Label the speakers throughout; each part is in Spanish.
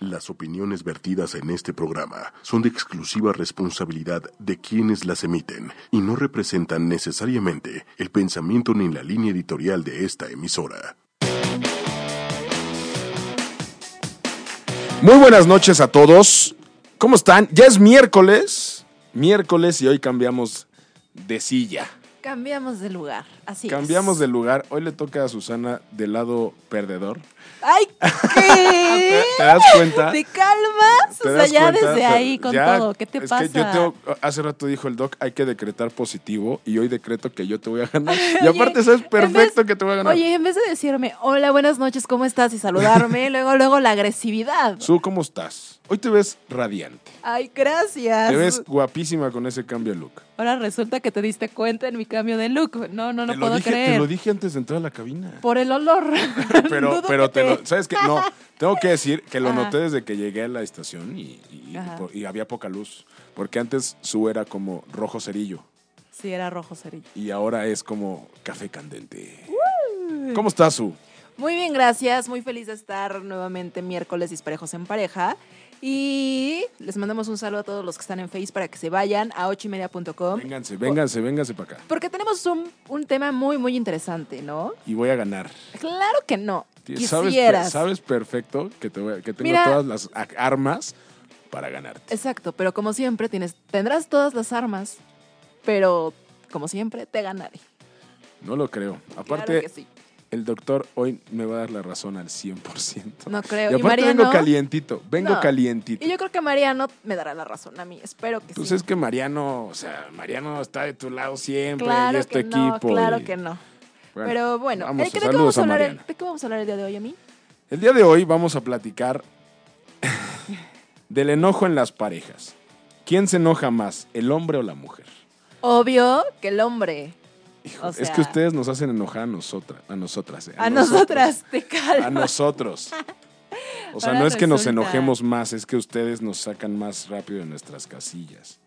Speaker 1: Las opiniones vertidas en este programa son de exclusiva responsabilidad de quienes las emiten y no representan necesariamente el pensamiento ni la línea editorial de esta emisora.
Speaker 2: Muy buenas noches a todos. ¿Cómo están? Ya es miércoles. Miércoles y hoy cambiamos de silla.
Speaker 3: Cambiamos de lugar, así
Speaker 2: Cambiamos
Speaker 3: es.
Speaker 2: de lugar. Hoy le toca a Susana del lado perdedor.
Speaker 3: ¡Ay, qué!
Speaker 2: ¿Te das cuenta?
Speaker 3: ¿Te calmas?
Speaker 2: ¿Te
Speaker 3: o sea, ya
Speaker 2: cuenta?
Speaker 3: desde ahí con
Speaker 2: ya,
Speaker 3: todo. ¿Qué te
Speaker 2: es
Speaker 3: pasa?
Speaker 2: que yo tengo, hace rato dijo el doc, hay que decretar positivo y hoy decreto que yo te voy a ganar. Y aparte sabes perfecto
Speaker 3: vez-
Speaker 2: que te voy a ganar.
Speaker 3: Oye, en vez de decirme, hola, buenas noches, ¿cómo estás? Y saludarme, luego, luego la agresividad.
Speaker 2: Su, ¿cómo estás? Hoy te ves radiante.
Speaker 3: Ay, gracias.
Speaker 2: Te ves guapísima con ese cambio de look.
Speaker 3: Ahora resulta que te diste cuenta en mi cambio de look. No, no
Speaker 2: te,
Speaker 3: puedo
Speaker 2: dije,
Speaker 3: creer.
Speaker 2: te lo dije antes de entrar a la cabina.
Speaker 3: Por el olor.
Speaker 2: pero, pero te lo, ¿sabes qué? No, tengo que decir que lo
Speaker 3: Ajá.
Speaker 2: noté desde que llegué a la estación y había poca luz. Porque antes su era como rojo cerillo
Speaker 3: Sí, era rojo cerillo.
Speaker 2: y ahora es como café candente. ¿Cómo estás, Su?
Speaker 3: Muy bien, gracias. Muy feliz de estar nuevamente miércoles disparejos en pareja. Y les mandamos un saludo a todos los que están en Face para que se vayan a ochoymedia.com.
Speaker 2: Vénganse, vénganse, vénganse para acá.
Speaker 3: Porque tenemos un, un tema muy, muy interesante, ¿no?
Speaker 2: Y voy a ganar.
Speaker 3: Claro que no.
Speaker 2: Sabes,
Speaker 3: Quisieras.
Speaker 2: sabes perfecto que, te voy que tengo
Speaker 3: Mira.
Speaker 2: todas las armas para ganarte.
Speaker 3: Exacto, pero como siempre tienes, tendrás todas las armas, pero como siempre te ganaré.
Speaker 2: No lo creo.
Speaker 3: Claro
Speaker 2: Aparte,
Speaker 3: que sí.
Speaker 2: El doctor hoy me va a dar la razón al 100%.
Speaker 3: No creo.
Speaker 2: Y
Speaker 3: Y,
Speaker 2: aparte
Speaker 3: Mariano.
Speaker 2: vengo calientito, vengo
Speaker 3: No.
Speaker 2: calientito.
Speaker 3: Y yo creo que Mariano me dará la razón a mí. Espero que
Speaker 2: Pues
Speaker 3: sí.
Speaker 2: es que Mariano, o sea, Mariano está de tu lado siempre
Speaker 3: claro
Speaker 2: y es tu
Speaker 3: que no,
Speaker 2: equipo.
Speaker 3: claro
Speaker 2: y-
Speaker 3: que no.
Speaker 2: Bueno,
Speaker 3: pero bueno,
Speaker 2: vamos,
Speaker 3: ¿de qué- ¿de, qué
Speaker 2: saludos
Speaker 3: vamos a hablar. ¿de qué vamos a hablar el día de hoy a mí?
Speaker 2: El día de hoy vamos a platicar del enojo en las parejas. ¿Quién se enoja más, el hombre o la mujer?
Speaker 3: Obvio que el hombre.
Speaker 2: Hijo,
Speaker 3: O
Speaker 2: es que ustedes nos hacen enojar a nosotras, a nosotras, eh,
Speaker 3: A, nosotras, te calmas.
Speaker 2: A nosotros. O sea,
Speaker 3: Ahora
Speaker 2: no es que nos enojemos más, es que ustedes nos sacan más rápido de nuestras casillas.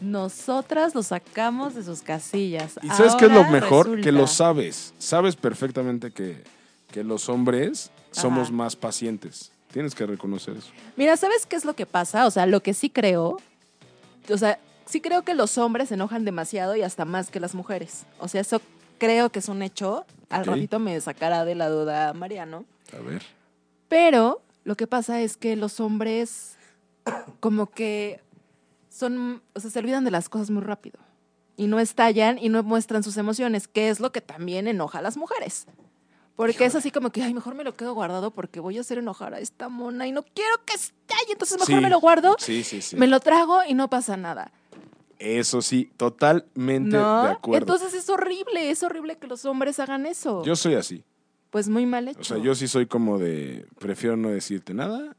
Speaker 3: Nosotras lo sacamos de sus casillas.
Speaker 2: ¿Y sabes qué es lo mejor?
Speaker 3: resulta-
Speaker 2: Que lo sabes. Sabes perfectamente que, que los hombres somos más pacientes. Tienes que reconocer eso.
Speaker 3: Mira, ¿sabes qué es lo que pasa? O sea, lo que sí creo, o sea, sí creo que los hombres se enojan demasiado y hasta más que las mujeres. O sea, eso creo que es un hecho. Al ratito me sacará de la duda Mariano.
Speaker 2: A ver.
Speaker 3: Pero lo que pasa es que los hombres como que son, o sea, se olvidan de las cosas muy rápido. Y no estallan y no muestran sus emociones, que es lo que también enoja a las mujeres. Porque es así como que, ay, mejor me lo quedo guardado porque voy a hacer enojar a esta mona y no quiero que estalle, entonces mejor
Speaker 2: Sí.
Speaker 3: me lo guardo,
Speaker 2: Sí, sí, sí.
Speaker 3: me lo trago y no pasa nada.
Speaker 2: Eso sí, totalmente
Speaker 3: ¿No?
Speaker 2: de acuerdo.
Speaker 3: Entonces es horrible, es horrible que los hombres hagan eso.
Speaker 2: yo soy así.
Speaker 3: pues muy mal hecho.
Speaker 2: O sea, yo sí soy como de, prefiero no decirte nada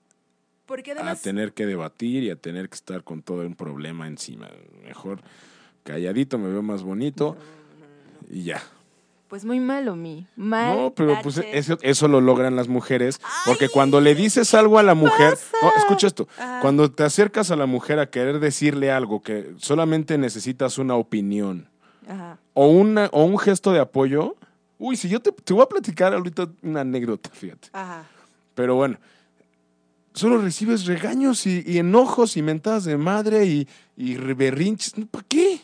Speaker 3: Porque
Speaker 2: a tener que debatir y a tener que estar con todo un problema encima. Mejor calladito, me veo más bonito y ya.
Speaker 3: Pues muy malo, mi. Mal.
Speaker 2: No, pero pues eso, eso lo logran las mujeres. Porque cuando le dices algo a la mujer. No, escucha esto. Cuando te acercas a la mujer a querer decirle algo que solamente necesitas una opinión
Speaker 3: Ajá.
Speaker 2: o, una, o un gesto de apoyo. Uy, si yo te, te voy a platicar ahorita una anécdota, fíjate.
Speaker 3: Ajá.
Speaker 2: Pero bueno, solo recibes regaños y, y enojos y mentadas de madre y, y berrinches. ¿Para qué?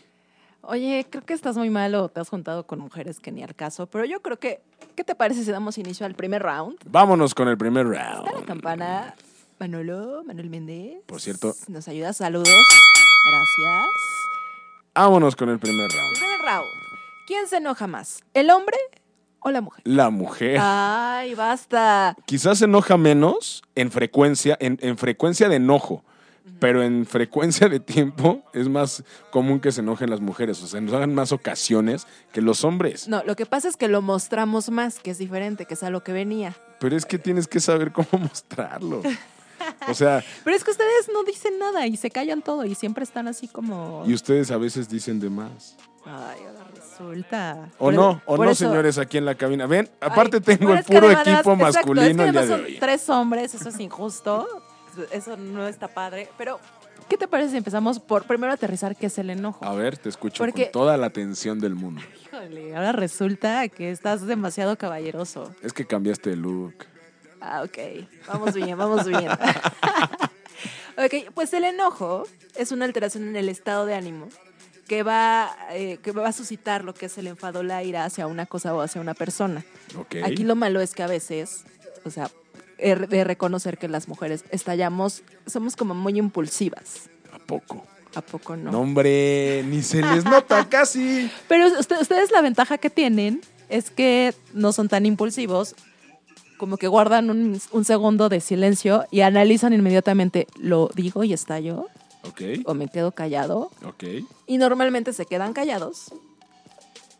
Speaker 3: Oye, creo que estás muy mal o te has juntado con mujeres que ni al caso, pero yo creo que, ¿qué te parece si damos inicio al primer round?
Speaker 2: Vámonos con el primer
Speaker 3: Está la
Speaker 2: round.
Speaker 3: campana. Manolo, Manuel Méndez.
Speaker 2: Por cierto.
Speaker 3: Nos ayuda, saludos. Gracias.
Speaker 2: Vámonos con el primer
Speaker 3: El
Speaker 2: round.
Speaker 3: primer round. ¿Quién se enoja más? ¿El hombre o la mujer?
Speaker 2: La mujer.
Speaker 3: Ay, basta.
Speaker 2: Quizás se enoja menos en frecuencia, en, en frecuencia de enojo, pero en frecuencia de tiempo es más común que se enojen las mujeres. O sea, nos hagan más ocasiones que los hombres.
Speaker 3: No, lo que pasa es que lo mostramos más, que es diferente, que es a lo que venía.
Speaker 2: Pero es que tienes que saber cómo mostrarlo. O sea,
Speaker 3: Pero es que ustedes no dicen nada y se callan todo y siempre están así como...
Speaker 2: y ustedes a veces dicen de más.
Speaker 3: Ay, ahora resulta.
Speaker 2: O
Speaker 3: Por
Speaker 2: no, o no,
Speaker 3: eso-
Speaker 2: señores, aquí en la cabina. Ven, aparte
Speaker 3: Ay,
Speaker 2: tengo el puro equipo
Speaker 3: exacto, es que
Speaker 2: masculino de hoy.
Speaker 3: tres hombres, eso es injusto. Eso no está padre. Pero, ¿qué te parece si empezamos por primero aterrizar qué es el enojo?
Speaker 2: A ver, te escucho
Speaker 3: Porque-
Speaker 2: con toda la atención del mundo.
Speaker 3: Híjole, ahora resulta que estás demasiado caballeroso.
Speaker 2: Es que cambiaste de look.
Speaker 3: Ah, ok. Vamos bien, vamos bien. ok, pues el enojo es una alteración en el estado de ánimo que va, eh, que va a suscitar lo que es el enfado, la ira hacia una cosa o hacia una persona.
Speaker 2: Ok.
Speaker 3: Aquí lo malo es que a veces, o sea, de reconocer que las mujeres estallamos, somos como muy impulsivas.
Speaker 2: ¿A poco?
Speaker 3: ¿A poco no?
Speaker 2: No, hombre, ni se les nota casi.
Speaker 3: Pero usted- ustedes la ventaja que tienen es que no son tan impulsivos, como que guardan un, un segundo de silencio y analizan inmediatamente, ¿lo digo y estallo?
Speaker 2: Ok,
Speaker 3: ¿O me quedo callado?
Speaker 2: ok.
Speaker 3: Y normalmente se quedan callados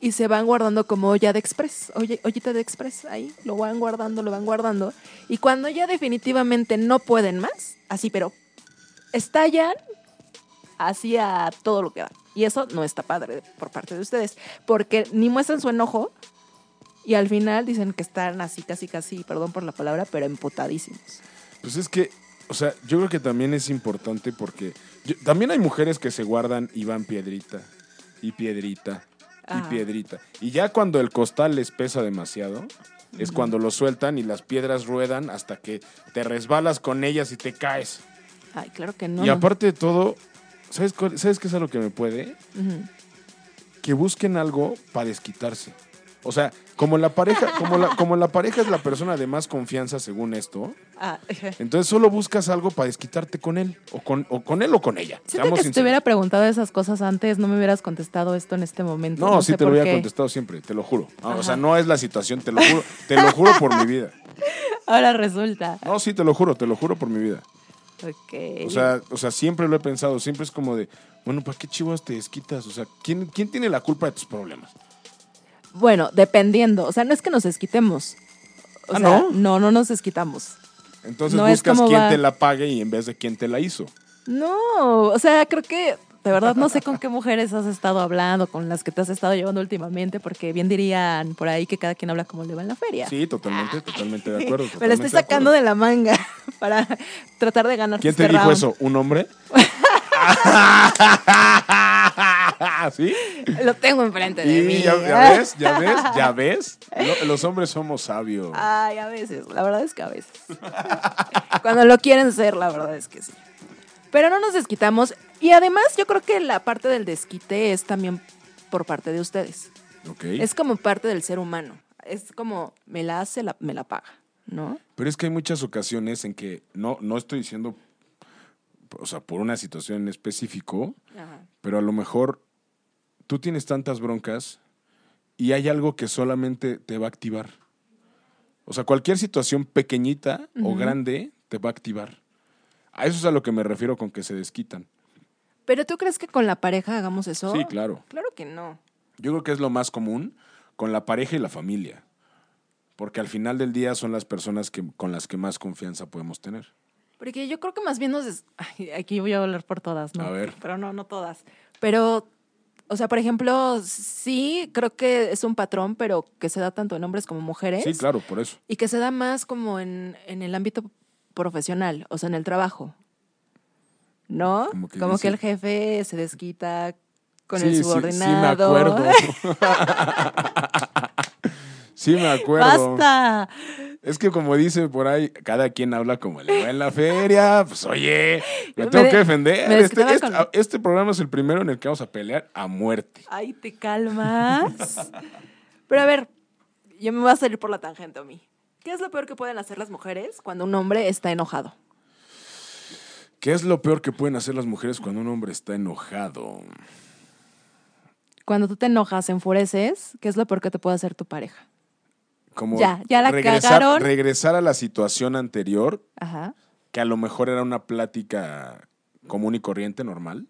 Speaker 3: y se van guardando como olla de express, oye, ollita de express, ahí, lo van guardando, lo van guardando. Y cuando ya definitivamente no pueden más, así, pero estallan así a todo lo que da. Y eso no está padre por parte de ustedes, porque ni muestran su enojo y al final dicen que están así, casi, casi, perdón por la palabra, pero emputadísimos.
Speaker 2: Pues es que, o sea, yo creo que también es importante porque también hay mujeres que se guardan y van piedrita y piedrita y
Speaker 3: Ajá.
Speaker 2: piedrita. Y ya cuando el costal les pesa demasiado, es cuando lo sueltan y las piedras ruedan hasta que te resbalas con ellas y te caes.
Speaker 3: Ay, claro que no.
Speaker 2: y aparte de todo, ¿sabes, cuál- ¿sabes qué es algo que me puede? Que busquen algo para desquitarse. O sea, como la pareja, como la, como la pareja es la persona de más confianza según esto,
Speaker 3: Ah,
Speaker 2: entonces solo buscas algo para desquitarte con él, o con, o con él o con ella.
Speaker 3: Siento que si te hubiera preguntado esas cosas antes, no me hubieras contestado esto en este momento.
Speaker 2: No, sí te lo
Speaker 3: qué.
Speaker 2: contestado siempre, te lo juro. Ah, o sea, no es la situación, te lo juro, te lo juro por mi vida.
Speaker 3: Ahora resulta.
Speaker 2: No, sí, te lo juro, te lo juro por mi vida.
Speaker 3: Ok.
Speaker 2: O sea, o sea, siempre lo he pensado, siempre es como de, bueno, ¿para qué chivas te desquitas? O sea, ¿quién, quién tiene la culpa de tus problemas?
Speaker 3: Bueno, dependiendo. O sea, no es que nos desquitemos. O
Speaker 2: Ah,
Speaker 3: sea,
Speaker 2: ¿no?
Speaker 3: no, no nos desquitamos.
Speaker 2: Entonces
Speaker 3: No
Speaker 2: buscas quién
Speaker 3: va-
Speaker 2: te la pague y en vez de quién te la hizo.
Speaker 3: No, o sea, creo que de verdad no sé con qué mujeres has estado hablando, con las que te has estado llevando últimamente, porque bien dirían por ahí que cada quien habla como le va en la feria.
Speaker 2: Sí, totalmente, totalmente de acuerdo.
Speaker 3: Me lo estoy sacando de la manga para tratar de ganar.
Speaker 2: ¿Quién
Speaker 3: este
Speaker 2: te dijo
Speaker 3: round.
Speaker 2: eso? ¿Un hombre? ¿Sí?
Speaker 3: Lo tengo enfrente de mí.
Speaker 2: Ya, ya ves, ya ves, ya ves. Lo- los hombres somos sabios.
Speaker 3: Ay, a veces, la verdad es que a veces. Cuando lo quieren ser, la verdad es que sí. Pero no nos desquitamos. Y además, yo creo que la parte del desquite es también por parte de ustedes.
Speaker 2: Ok.
Speaker 3: Es como parte del ser humano. Es como, me la hace, la- me la paga, ¿no?
Speaker 2: Pero es que hay muchas ocasiones en que no, no estoy diciendo, o sea, por una situación en específico, pero a lo mejor tú tienes tantas broncas y hay algo que solamente te va a activar. O sea, cualquier situación pequeñita o grande te va a activar. A eso es a lo que me refiero con que se desquitan.
Speaker 3: Pero tú crees que con la pareja hagamos eso?
Speaker 2: Sí, claro.
Speaker 3: Claro que no.
Speaker 2: Yo creo que es lo más común con la pareja y la familia. Porque al final del día son las personas que, con las que más confianza podemos tener.
Speaker 3: Porque yo creo que más bien nos... des- Ay, aquí voy a hablar por todas, ¿no?
Speaker 2: A ver.
Speaker 3: Pero no, no todas. Pero, o sea, por ejemplo, sí, creo que es un patrón, pero que se da tanto en hombres como mujeres.
Speaker 2: Sí, claro, por eso.
Speaker 3: Y que se da más como en, en el ámbito profesional, o sea, en el trabajo. ¿no?
Speaker 2: Como
Speaker 3: Como
Speaker 2: que
Speaker 3: el jefe se desquita con
Speaker 2: Sí,
Speaker 3: el
Speaker 2: sí,
Speaker 3: subordinado.
Speaker 2: Sí, me acuerdo. sí, me acuerdo.
Speaker 3: ¡Basta!
Speaker 2: Es que como dice por ahí, cada quien habla como le va en la feria. Pues oye, me
Speaker 3: Me
Speaker 2: tengo
Speaker 3: de-
Speaker 2: que defender. Este, este-
Speaker 3: con-
Speaker 2: este programa es el primero en el que vamos a pelear a muerte.
Speaker 3: Ay, te calmas. Pero a ver, yo me voy a salir por la tangente a mí. ¿Qué es lo peor que pueden hacer las mujeres cuando un hombre está enojado?
Speaker 2: ¿Qué es lo peor que pueden hacer las mujeres cuando un hombre está enojado?
Speaker 3: Cuando tú te enojas, enfureces, ¿qué es lo peor que te puede hacer tu pareja?
Speaker 2: Como
Speaker 3: Ya, ya la
Speaker 2: regresar,
Speaker 3: cagaron.
Speaker 2: regresar a la situación anterior,
Speaker 3: Ajá.
Speaker 2: que a lo mejor era una plática común y corriente, normal,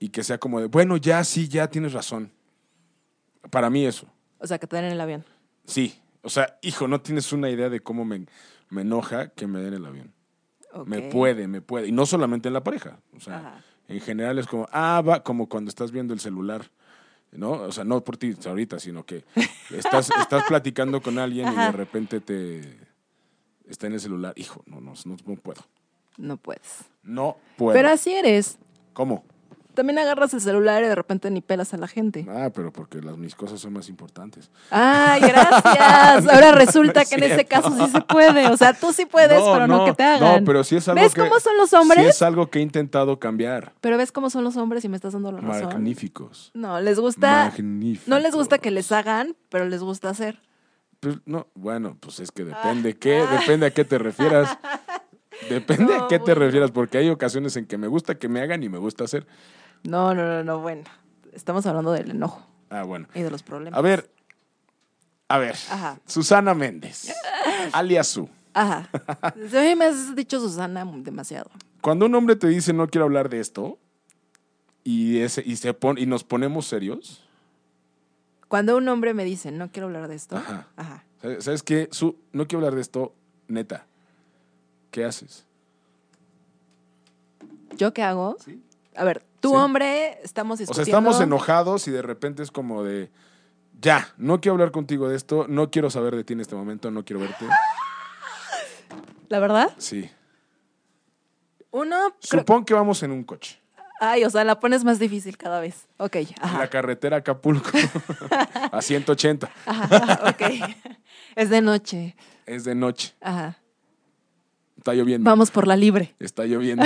Speaker 2: y que sea como de, bueno, ya, sí, ya tienes razón. Para mí eso,
Speaker 3: O sea, que te den en el avión.
Speaker 2: sí. O sea, hijo, no tienes una idea de cómo me, me enoja que me den el avión. Me puede, me puede. Y no solamente en la pareja. O sea,
Speaker 3: Ajá.
Speaker 2: en general es como, ah, va, como cuando estás viendo el celular. ¿No? O sea, no por ti ahorita, sino que estás, estás platicando con alguien y de repente te está en el celular. Hijo, no, no, no, no puedo.
Speaker 3: No puedes.
Speaker 2: No puedo.
Speaker 3: Pero así eres.
Speaker 2: ¿Cómo?
Speaker 3: También agarras el celular y de repente ni pelas a la gente.
Speaker 2: Ah, pero porque las, mis cosas son más importantes.
Speaker 3: Ay, gracias. Ahora resulta que en ese caso sí se puede. O sea, tú sí puedes, pero no, que te hagan.
Speaker 2: No, pero sí es algo
Speaker 3: ¿Ves
Speaker 2: que,
Speaker 3: cómo son los hombres?
Speaker 2: Sí es algo que he intentado cambiar.
Speaker 3: Pero ves cómo son los hombres y me estás dando la razón.
Speaker 2: Magníficos.
Speaker 3: No, les gusta.
Speaker 2: Magníficos.
Speaker 3: No les gusta que les hagan, pero les gusta hacer.
Speaker 2: Pues, no, bueno, pues es que depende qué, depende a qué te refieras. Depende a qué te
Speaker 3: bueno.
Speaker 2: refieras, porque hay ocasiones en que me gusta que me hagan y me gusta hacer.
Speaker 3: No, no, no, no, bueno. Estamos hablando del enojo
Speaker 2: Ah, bueno.
Speaker 3: y de los problemas.
Speaker 2: A ver, a ver.
Speaker 3: Ajá.
Speaker 2: Susana Méndez, alias Su.
Speaker 3: Ajá. A mí me has dicho Susana demasiado.
Speaker 2: Cuando un hombre te dice no quiero hablar de esto y, ese, y, se pon- y nos ponemos serios,
Speaker 3: Cuando un hombre me dice, no quiero hablar de esto.
Speaker 2: Ajá.
Speaker 3: Ajá.
Speaker 2: ¿sabes- ¿sabes qué? Su, no quiero hablar de esto, neta. ¿Qué haces?
Speaker 3: ¿Yo qué hago?
Speaker 2: Sí.
Speaker 3: A ver, tu
Speaker 2: Sí.
Speaker 3: hombre, estamos
Speaker 2: O sea,
Speaker 3: discutiendo.
Speaker 2: estamos enojados y de repente es como de, ya, no quiero hablar contigo de esto, no quiero saber de ti en este momento, no quiero verte.
Speaker 3: ¿La verdad?
Speaker 2: Sí.
Speaker 3: Uno, creo-
Speaker 2: Supón que vamos en un coche.
Speaker 3: Ay, o sea, la pones más difícil cada vez. Ok, ajá.
Speaker 2: la carretera Acapulco a 180.
Speaker 3: Ajá, ok. Es de noche.
Speaker 2: Es de noche.
Speaker 3: Ajá.
Speaker 2: Está lloviendo.
Speaker 3: Vamos por la libre.
Speaker 2: Está lloviendo.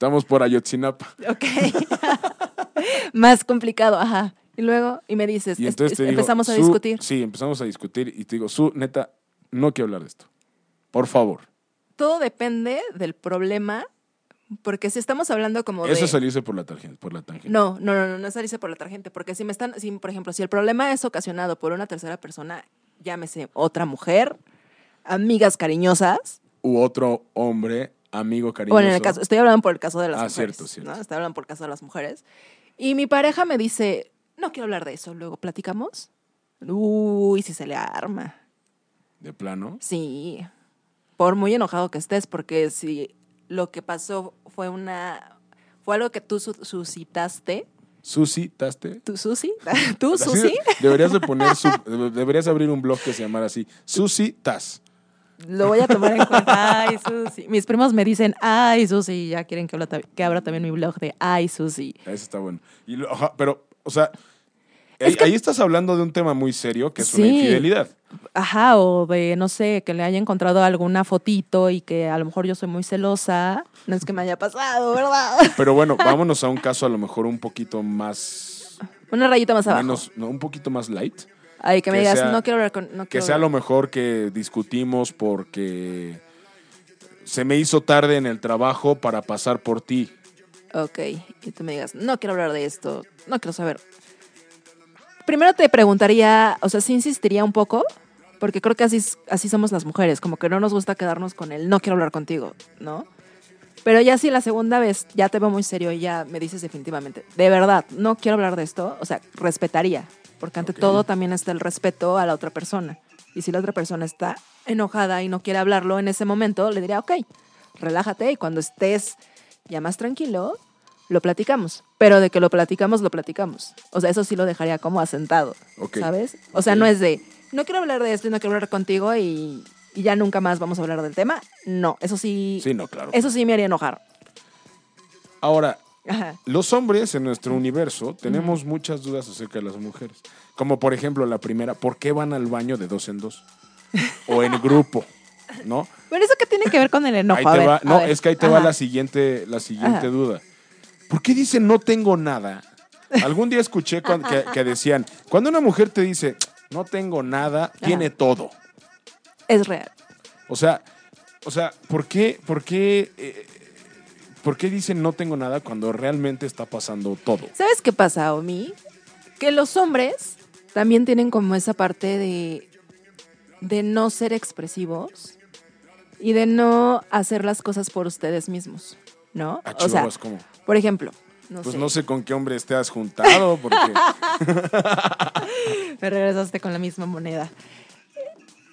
Speaker 2: Estamos por Ayotzinapa.
Speaker 3: Ok. más complicado, ajá. Y luego, y me dices,
Speaker 2: Y
Speaker 3: es-
Speaker 2: entonces te digo,
Speaker 3: empezamos a
Speaker 2: "Su",
Speaker 3: discutir.
Speaker 2: Sí, empezamos a discutir y te digo, su, neta, no quiero hablar de esto. Por favor.
Speaker 3: Todo depende del problema, porque si estamos hablando como de...
Speaker 2: Eso es salirse por la tangente. Por la tangente.
Speaker 3: No, no, no, no, no es salirse por la tangente, porque si me están, si, por ejemplo, si el problema es ocasionado por una tercera persona, llámese otra mujer, amigas cariñosas,
Speaker 2: U otro hombre, amigo cariñoso.
Speaker 3: bueno, en el caso, estoy hablando por el caso de las
Speaker 2: Ah,
Speaker 3: mujeres,
Speaker 2: cierto, cierto.
Speaker 3: ¿no? Estoy hablando por el caso de las mujeres. Y mi pareja me dice, no quiero hablar de eso, luego platicamos. Uy, si se le arma.
Speaker 2: De plano.
Speaker 3: Sí, por muy enojado que estés, porque si lo que pasó fue una, fue algo que tú su- suscitaste,
Speaker 2: Susi, ¿taste?
Speaker 3: ¿tú Susi? ¿Tú Susi?
Speaker 2: Deberías de poner, su- deberías abrir un blog que se llamara así. Susi Tas.
Speaker 3: Lo voy a tomar en cuenta. Ay, Susi. Mis primos me dicen, ay, Susi, ya quieren que, habla que abra también mi blog de ay, Susi.
Speaker 2: Ese está bueno. Y lo- ajá, pero, o sea, ahí, ahí estás hablando de un tema muy serio que es una
Speaker 3: Sí.
Speaker 2: infidelidad.
Speaker 3: Ajá, o de, no sé, que le haya encontrado alguna fotito y que a lo mejor yo soy muy celosa. No es que me haya pasado, ¿verdad?
Speaker 2: Pero bueno, vámonos a un caso a lo mejor un poquito más.
Speaker 3: Una rayita más abajo.
Speaker 2: Menos, no, un poquito más light.
Speaker 3: Ay, que me
Speaker 2: que
Speaker 3: digas,
Speaker 2: sea-
Speaker 3: no quiero hablar con... No
Speaker 2: Que sea
Speaker 3: hablar".
Speaker 2: lo mejor que discutimos porque se me hizo tarde en el trabajo para pasar por ti.
Speaker 3: Ok, y tú me digas, no quiero hablar de esto, no quiero saber. Primero te preguntaría, o sea, sí insistiría un poco, porque creo que así, así somos las mujeres, como que no nos gusta quedarnos con el no quiero hablar contigo, ¿no? Pero ya si la segunda vez ya te veo muy serio y ya me dices definitivamente, de verdad, no quiero hablar de esto, o sea, respetaría, porque ante
Speaker 2: Ok.
Speaker 3: todo también está el respeto a la otra persona. Y si la otra persona está enojada y no quiere hablarlo en ese momento, le diría, ok, relájate y cuando estés ya más tranquilo, lo platicamos. Pero de que lo platicamos, lo platicamos. O sea, eso sí lo dejaría como asentado,
Speaker 2: Ok.
Speaker 3: ¿sabes? O sea, no es de, no quiero hablar de esto y no quiero hablar contigo y, y ya nunca más vamos a hablar del tema. No, eso sí,
Speaker 2: Sí, no, claro.
Speaker 3: eso sí me haría enojar.
Speaker 2: Ahora,
Speaker 3: Ajá.
Speaker 2: los hombres en nuestro universo tenemos muchas dudas acerca de las mujeres. Como por ejemplo la primera, ¿por qué van al baño de dos en dos? O en grupo, ¿no?
Speaker 3: Pero eso qué tiene que ver con el enojo.
Speaker 2: ahí
Speaker 3: A
Speaker 2: te
Speaker 3: ver,
Speaker 2: va,
Speaker 3: a
Speaker 2: no,
Speaker 3: ver.
Speaker 2: es que ahí te va la siguiente, la siguiente
Speaker 3: Ajá.
Speaker 2: duda. ¿Por qué dicen no tengo nada? Algún día escuché que, que decían, cuando una mujer te dice no tengo nada, tiene todo.
Speaker 3: Es real.
Speaker 2: O sea, o sea, ¿por qué, por qué, eh, por qué dicen no tengo nada cuando realmente está pasando todo?
Speaker 3: ¿Sabes qué pasa, Omi? Que los hombres también tienen como esa parte de, de no ser expresivos y de no hacer las cosas por ustedes mismos, ¿no?
Speaker 2: A
Speaker 3: o sea,
Speaker 2: ¿cómo?
Speaker 3: por ejemplo, no
Speaker 2: Pues
Speaker 3: sé,
Speaker 2: no sé con qué hombre has juntado, porque
Speaker 3: me regresaste con la misma moneda.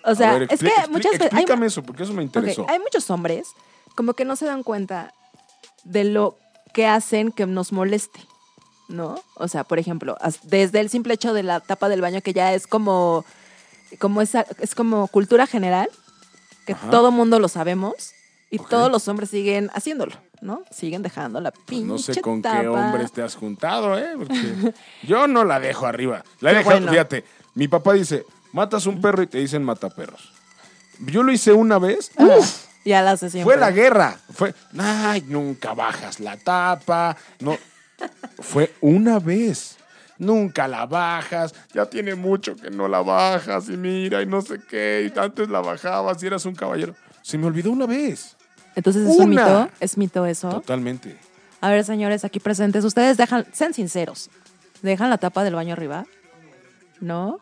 Speaker 3: O sea,
Speaker 2: ver,
Speaker 3: es que muchas veces... hay-
Speaker 2: Explícame eso, porque eso me interesó.
Speaker 3: hay muchos hombres como que no se dan cuenta de lo que hacen que nos moleste, ¿no? O sea, por ejemplo, desde el simple hecho de la tapa del baño que ya es como, como esa, es como cultura general, que
Speaker 2: Ajá.
Speaker 3: todo mundo lo sabemos y todos los hombres siguen haciéndolo. ¿no? Siguen dejando la pinche
Speaker 2: No sé con
Speaker 3: tapa.
Speaker 2: qué hombres te has juntado, ¿eh? Porque yo no la dejo arriba. La
Speaker 3: Qué
Speaker 2: dejo,
Speaker 3: bueno.
Speaker 2: fíjate, mi papá dice, matas un perro y te dicen mataperros. Yo lo hice una vez.
Speaker 3: Ajá.
Speaker 2: ¡uf!
Speaker 3: Ya la hace siempre.
Speaker 2: Fue la guerra. Fue, ay, nunca bajas la tapa. No. Fue una vez. Nunca la bajas. Ya tiene mucho que no la bajas. Y mira, y no sé qué. Y antes la bajabas y eras un caballero. Se me olvidó una vez.
Speaker 3: Entonces es un mito, es mito eso.
Speaker 2: Totalmente.
Speaker 3: A ver, señores, aquí presentes, ustedes dejan, sean sinceros, ¿dejan la tapa del baño arriba? ¿No?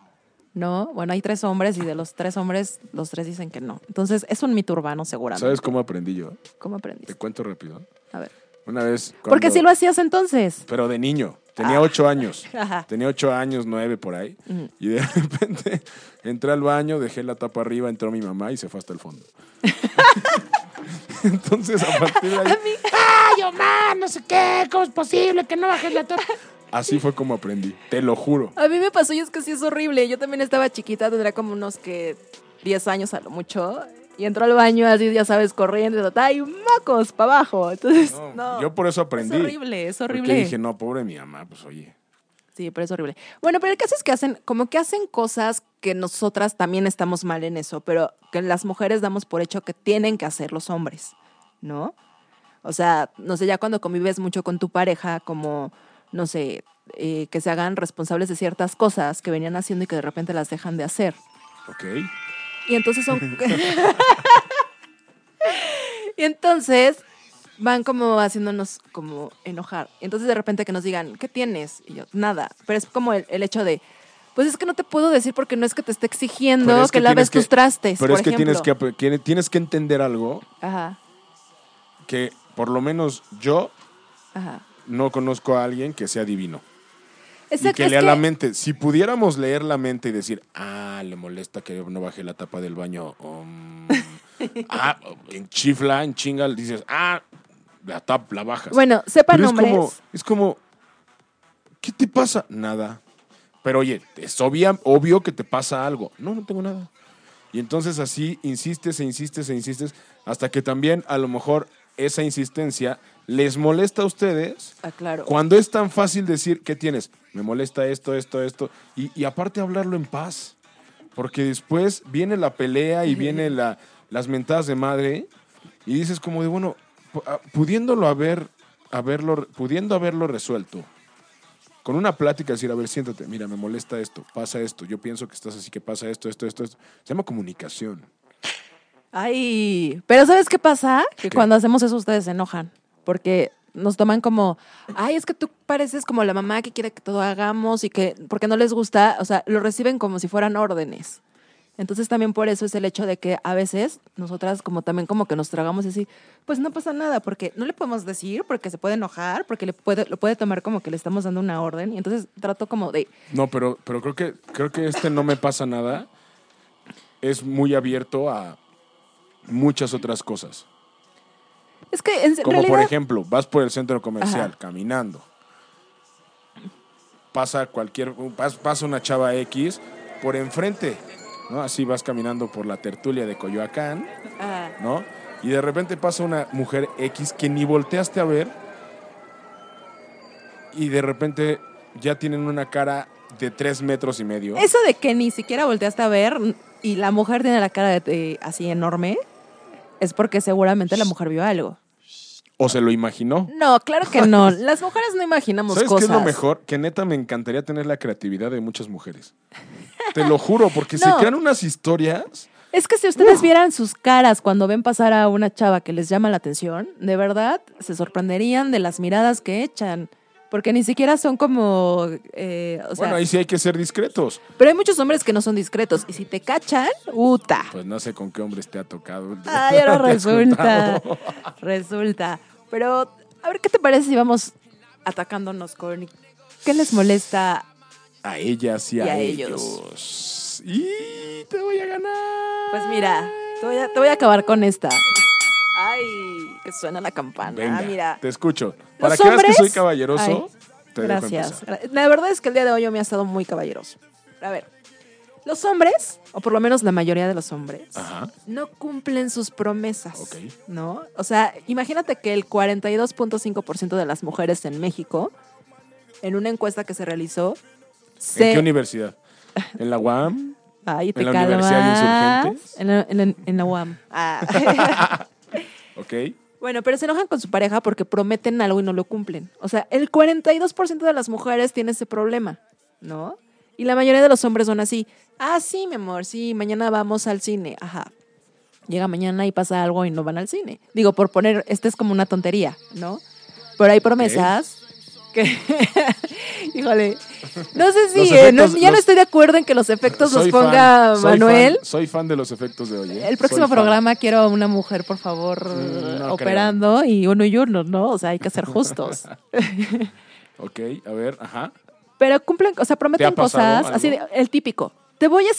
Speaker 3: ¿No? Bueno, hay tres hombres y de los tres hombres, los tres dicen que no. Entonces, es un mito urbano seguramente.
Speaker 2: ¿Sabes cómo aprendí yo?
Speaker 3: ¿Cómo
Speaker 2: Te
Speaker 3: aprendiste?
Speaker 2: cuento rápido.
Speaker 3: A ver.
Speaker 2: Una vez.
Speaker 3: Porque
Speaker 2: cuando-
Speaker 3: si lo hacías entonces.
Speaker 2: Pero de niño. Tenía ocho años. Tenía ocho años, nueve por ahí. Y de repente entré al baño, dejé la tapa arriba, entró mi mamá y se fue hasta el fondo. Entonces, a partir de ahí. ¡Ay, Omar! No sé qué. ¿Cómo es posible que no bajes la tapa? Así fue como aprendí. Te lo juro.
Speaker 3: A mí me pasó y es que sí es horrible. Yo también estaba chiquita, tendría como unos que 10 años a lo mucho. Y entró al baño así, ya sabes, corriendo, y total, ¡ay, mocos para abajo! Entonces,
Speaker 2: No,
Speaker 3: no.
Speaker 2: Yo por eso aprendí.
Speaker 3: Es horrible, es horrible.
Speaker 2: Porque dije, no, pobre mi mamá, pues oye.
Speaker 3: Sí, pero es horrible. Bueno, pero el caso es que hacen, como que hacen cosas que nosotras también estamos mal en eso, pero que las mujeres damos por hecho que tienen que hacer los hombres, ¿no? O sea, no sé, ya cuando convives mucho con tu pareja, como, no sé, eh, que se hagan responsables de ciertas cosas que venían haciendo y que de repente las dejan de hacer.
Speaker 2: Ok.
Speaker 3: Y entonces son... y entonces van como haciéndonos como enojar. Entonces de repente que nos digan, ¿qué tienes? Y yo, nada. Pero es como el, el hecho de, pues es que no te puedo decir porque no es que te esté exigiendo
Speaker 2: es
Speaker 3: que,
Speaker 2: que
Speaker 3: laves
Speaker 2: que-
Speaker 3: tus trastes,
Speaker 2: Pero
Speaker 3: por
Speaker 2: es que tienes
Speaker 3: ejemplo.
Speaker 2: que tienes que entender algo
Speaker 3: Ajá,
Speaker 2: que por lo menos yo
Speaker 3: ajá.
Speaker 2: No conozco a alguien que sea divino.
Speaker 3: Exacto,
Speaker 2: y que lea
Speaker 3: que-
Speaker 2: la mente. Si pudiéramos leer la mente y decir, ah, le molesta que no baje la tapa del baño. um, ah, en chifla, en chinga, dices, ah, la tapa, la bajas.
Speaker 3: Bueno, sepan
Speaker 2: Pero es
Speaker 3: hombres.
Speaker 2: como, es como, ¿qué te pasa? Nada. Pero oye, es obvia- obvio que te pasa algo. No, no tengo nada. Y entonces así insistes e insistes e insistes hasta que también a lo mejor esa insistencia les molesta a ustedes
Speaker 3: Ah, claro.
Speaker 2: cuando es tan fácil decir, ¿qué tienes? Me molesta esto, esto, esto. Y, y aparte hablarlo en paz. Porque después viene la pelea y viene la, las mentadas de madre. Y dices como de, bueno, ah, pudiéndolo haber, haberlo, pudiendo haberlo resuelto. Con una plática decir, a ver, siéntate, mira, me molesta esto, pasa esto, yo pienso que estás así, que pasa esto, esto, esto, esto. Se llama comunicación.
Speaker 3: Ay, pero ¿sabes qué pasa? Que
Speaker 2: ¿Qué?
Speaker 3: cuando hacemos eso ustedes se enojan, porque nos toman como, ay, es que tú pareces como la mamá que quiere que todo hagamos y que, porque no les gusta, o sea, lo reciben como si fueran órdenes. Entonces también por eso es el hecho de que a veces nosotras como también como que nos tragamos así, pues no pasa nada, porque no le podemos decir, porque se puede enojar, porque le puede, lo puede tomar como que le estamos dando una orden. Y entonces trato como de,
Speaker 2: No, pero, pero creo que creo que este no me pasa nada. Es muy abierto a muchas otras cosas.
Speaker 3: es que en
Speaker 2: Como
Speaker 3: realidad...
Speaker 2: por ejemplo, vas por el centro comercial
Speaker 3: Ajá.
Speaker 2: caminando. Pasa cualquier pas- pasa una chava X por enfrente, ¿no? Así vas caminando por la tertulia de Coyoacán,
Speaker 3: Ah,
Speaker 2: ¿no? Y de repente pasa una mujer X que ni volteaste a ver y de repente ya tienen una cara de tres metros y medio.
Speaker 3: Eso de que ni siquiera volteaste a ver y la mujer tiene la cara de- de- así enorme, es porque seguramente la mujer vio algo.
Speaker 2: O se lo imaginó.
Speaker 3: No, claro que no. Las mujeres no imaginamos
Speaker 2: ¿Sabes
Speaker 3: cosas.
Speaker 2: qué es lo mejor? Que neta me encantaría tener la creatividad de muchas mujeres. Te lo juro, porque se
Speaker 3: No.
Speaker 2: crean unas historias.
Speaker 3: Es que si ustedes vieran sus caras cuando ven pasar a una chava que les llama la atención, de verdad se sorprenderían de las miradas que echan. Porque ni siquiera son como. eh, o sea,
Speaker 2: bueno, ahí sí hay que ser discretos.
Speaker 3: Pero hay muchos hombres que no son discretos. Y si te cachan, ¡uta!
Speaker 2: Pues no sé con qué hombres te ha tocado.
Speaker 3: Ay, ahora
Speaker 2: ¿Te has
Speaker 3: resulta. Resulta. Pero, a ver, ¿qué te parece si vamos atacándonos con. ¿Qué les molesta?
Speaker 2: A ellas y a,
Speaker 3: Y a
Speaker 2: ellos. Y te voy a ganar.
Speaker 3: Pues mira, te voy a, te voy a acabar con esta. Ay, que suena la campana.
Speaker 2: Venga,
Speaker 3: Ah, mira.
Speaker 2: te escucho. Para que veas que
Speaker 3: hombres-
Speaker 2: soy caballeroso,
Speaker 3: Ay,
Speaker 2: te
Speaker 3: Gracias. La verdad es que el día de hoy yo me ha estado muy caballeroso. A ver, Los hombres, o por lo menos la mayoría de los hombres,
Speaker 2: Ajá.
Speaker 3: no cumplen sus promesas.
Speaker 2: Ok.
Speaker 3: ¿No? O sea, imagínate que el 42.5% de las mujeres en México, en una encuesta que se realizó, se.
Speaker 2: ¿En qué universidad? ¿En la UAM?
Speaker 3: Ay, te
Speaker 2: ¿En la Universidad de. Insurgentes?
Speaker 3: En la, en la- en la UAM. Ah.
Speaker 2: Ok.
Speaker 3: Bueno, pero se enojan con su pareja porque prometen algo y no lo cumplen. O sea, el 42% de las mujeres tiene ese problema, ¿no? Y la mayoría de los hombres son así. Ah, sí, mi amor, sí, mañana vamos al cine. Ajá. Llega mañana y pasa algo y no van al cine. Digo, por poner, esta es como una tontería, ¿no? Pero hay promesas que... Híjole. No sé si... Eh, no- ya no estoy de acuerdo en que los efectos los ponga
Speaker 2: fan, soy
Speaker 3: Manuel.
Speaker 2: fan, soy fan de los efectos de hoy. ¿eh?
Speaker 3: El próximo
Speaker 2: Soy fan.
Speaker 3: programa quiero a una mujer, por favor,
Speaker 2: no
Speaker 3: operando y uno y uno, ¿no? O sea, hay que ser justos.
Speaker 2: Ok, a ver, ajá.
Speaker 3: Pero cumplen, o sea, prometen
Speaker 2: ¿Te ha pasado
Speaker 3: cosas, así de, el típico. Te voy a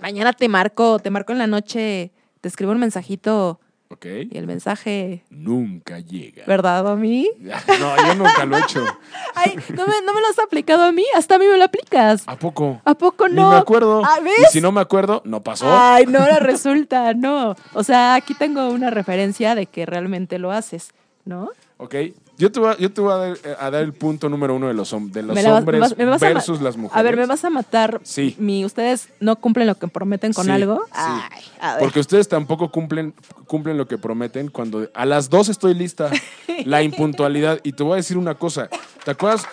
Speaker 3: mañana te marco, te marco en la noche, te escribo un mensajito
Speaker 2: Ok.
Speaker 3: y el mensaje,
Speaker 2: Nunca llega.
Speaker 3: ¿verdad a mí?
Speaker 2: No, yo nunca lo he hecho.
Speaker 3: Ay, no me, no me lo has aplicado a mí, hasta a mí me lo aplicas.
Speaker 2: ¿A poco?
Speaker 3: ¿A poco no?
Speaker 2: Ni me acuerdo.
Speaker 3: Ah,
Speaker 2: Y si no me acuerdo, no pasó.
Speaker 3: Ay, no, ahora resulta, no. O sea, aquí tengo una referencia de que realmente lo haces, ¿no?
Speaker 2: Ok. Yo te voy a, yo te voy a dar, eh, a dar el punto número uno de los, de
Speaker 3: vas-
Speaker 2: hombres
Speaker 3: vas- vas
Speaker 2: versus las mujeres.
Speaker 3: A ver, ¿me vas a matar?
Speaker 2: Sí.
Speaker 3: Mi, ¿Ustedes no cumplen lo que prometen con
Speaker 2: Sí,
Speaker 3: algo?
Speaker 2: sí.
Speaker 3: Ay, a ver.
Speaker 2: Porque ustedes tampoco cumplen, cumplen lo que prometen cuando a las dos estoy lista. La impuntualidad. Y te voy a decir una cosa. ¿Te acuerdas?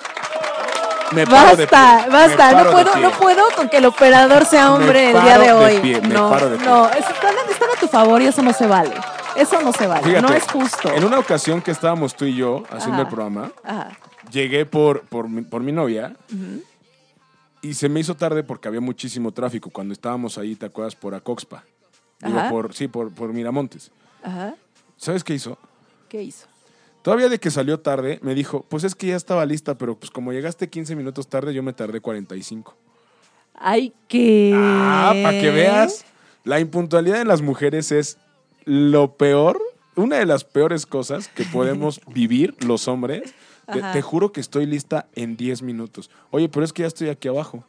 Speaker 2: Me paro de
Speaker 3: Basta,
Speaker 2: pie,
Speaker 3: basta,
Speaker 2: paro
Speaker 3: no puedo, no puedo con que el operador sea hombre el día de hoy.
Speaker 2: pie, me
Speaker 3: no,
Speaker 2: paro de pie.
Speaker 3: no, están, están a tu favor y eso no se vale. Eso no se vale,
Speaker 2: Fíjate,
Speaker 3: no es justo.
Speaker 2: En una ocasión que estábamos tú y yo haciendo
Speaker 3: Ajá.
Speaker 2: el programa,
Speaker 3: Ajá.
Speaker 2: llegué por, por, mi, por mi novia y se me hizo tarde porque había muchísimo tráfico cuando estábamos ahí, ¿te acuerdas? Por Acoxpa. Digo,
Speaker 3: Ajá.
Speaker 2: por, sí, por, por Miramontes.
Speaker 3: Ajá.
Speaker 2: ¿Sabes qué hizo?
Speaker 3: ¿Qué hizo?
Speaker 2: Todavía de que salió tarde, me dijo, pues es que ya estaba lista, pero pues como llegaste 15 minutos tarde, yo me tardé 45.
Speaker 3: Ay, que.
Speaker 2: Ah, para que veas, la impuntualidad en las mujeres es lo peor, una de las peores cosas que podemos vivir los hombres. Te, juro que estoy lista en 10 minutos. Oye, pero es que ya estoy aquí abajo.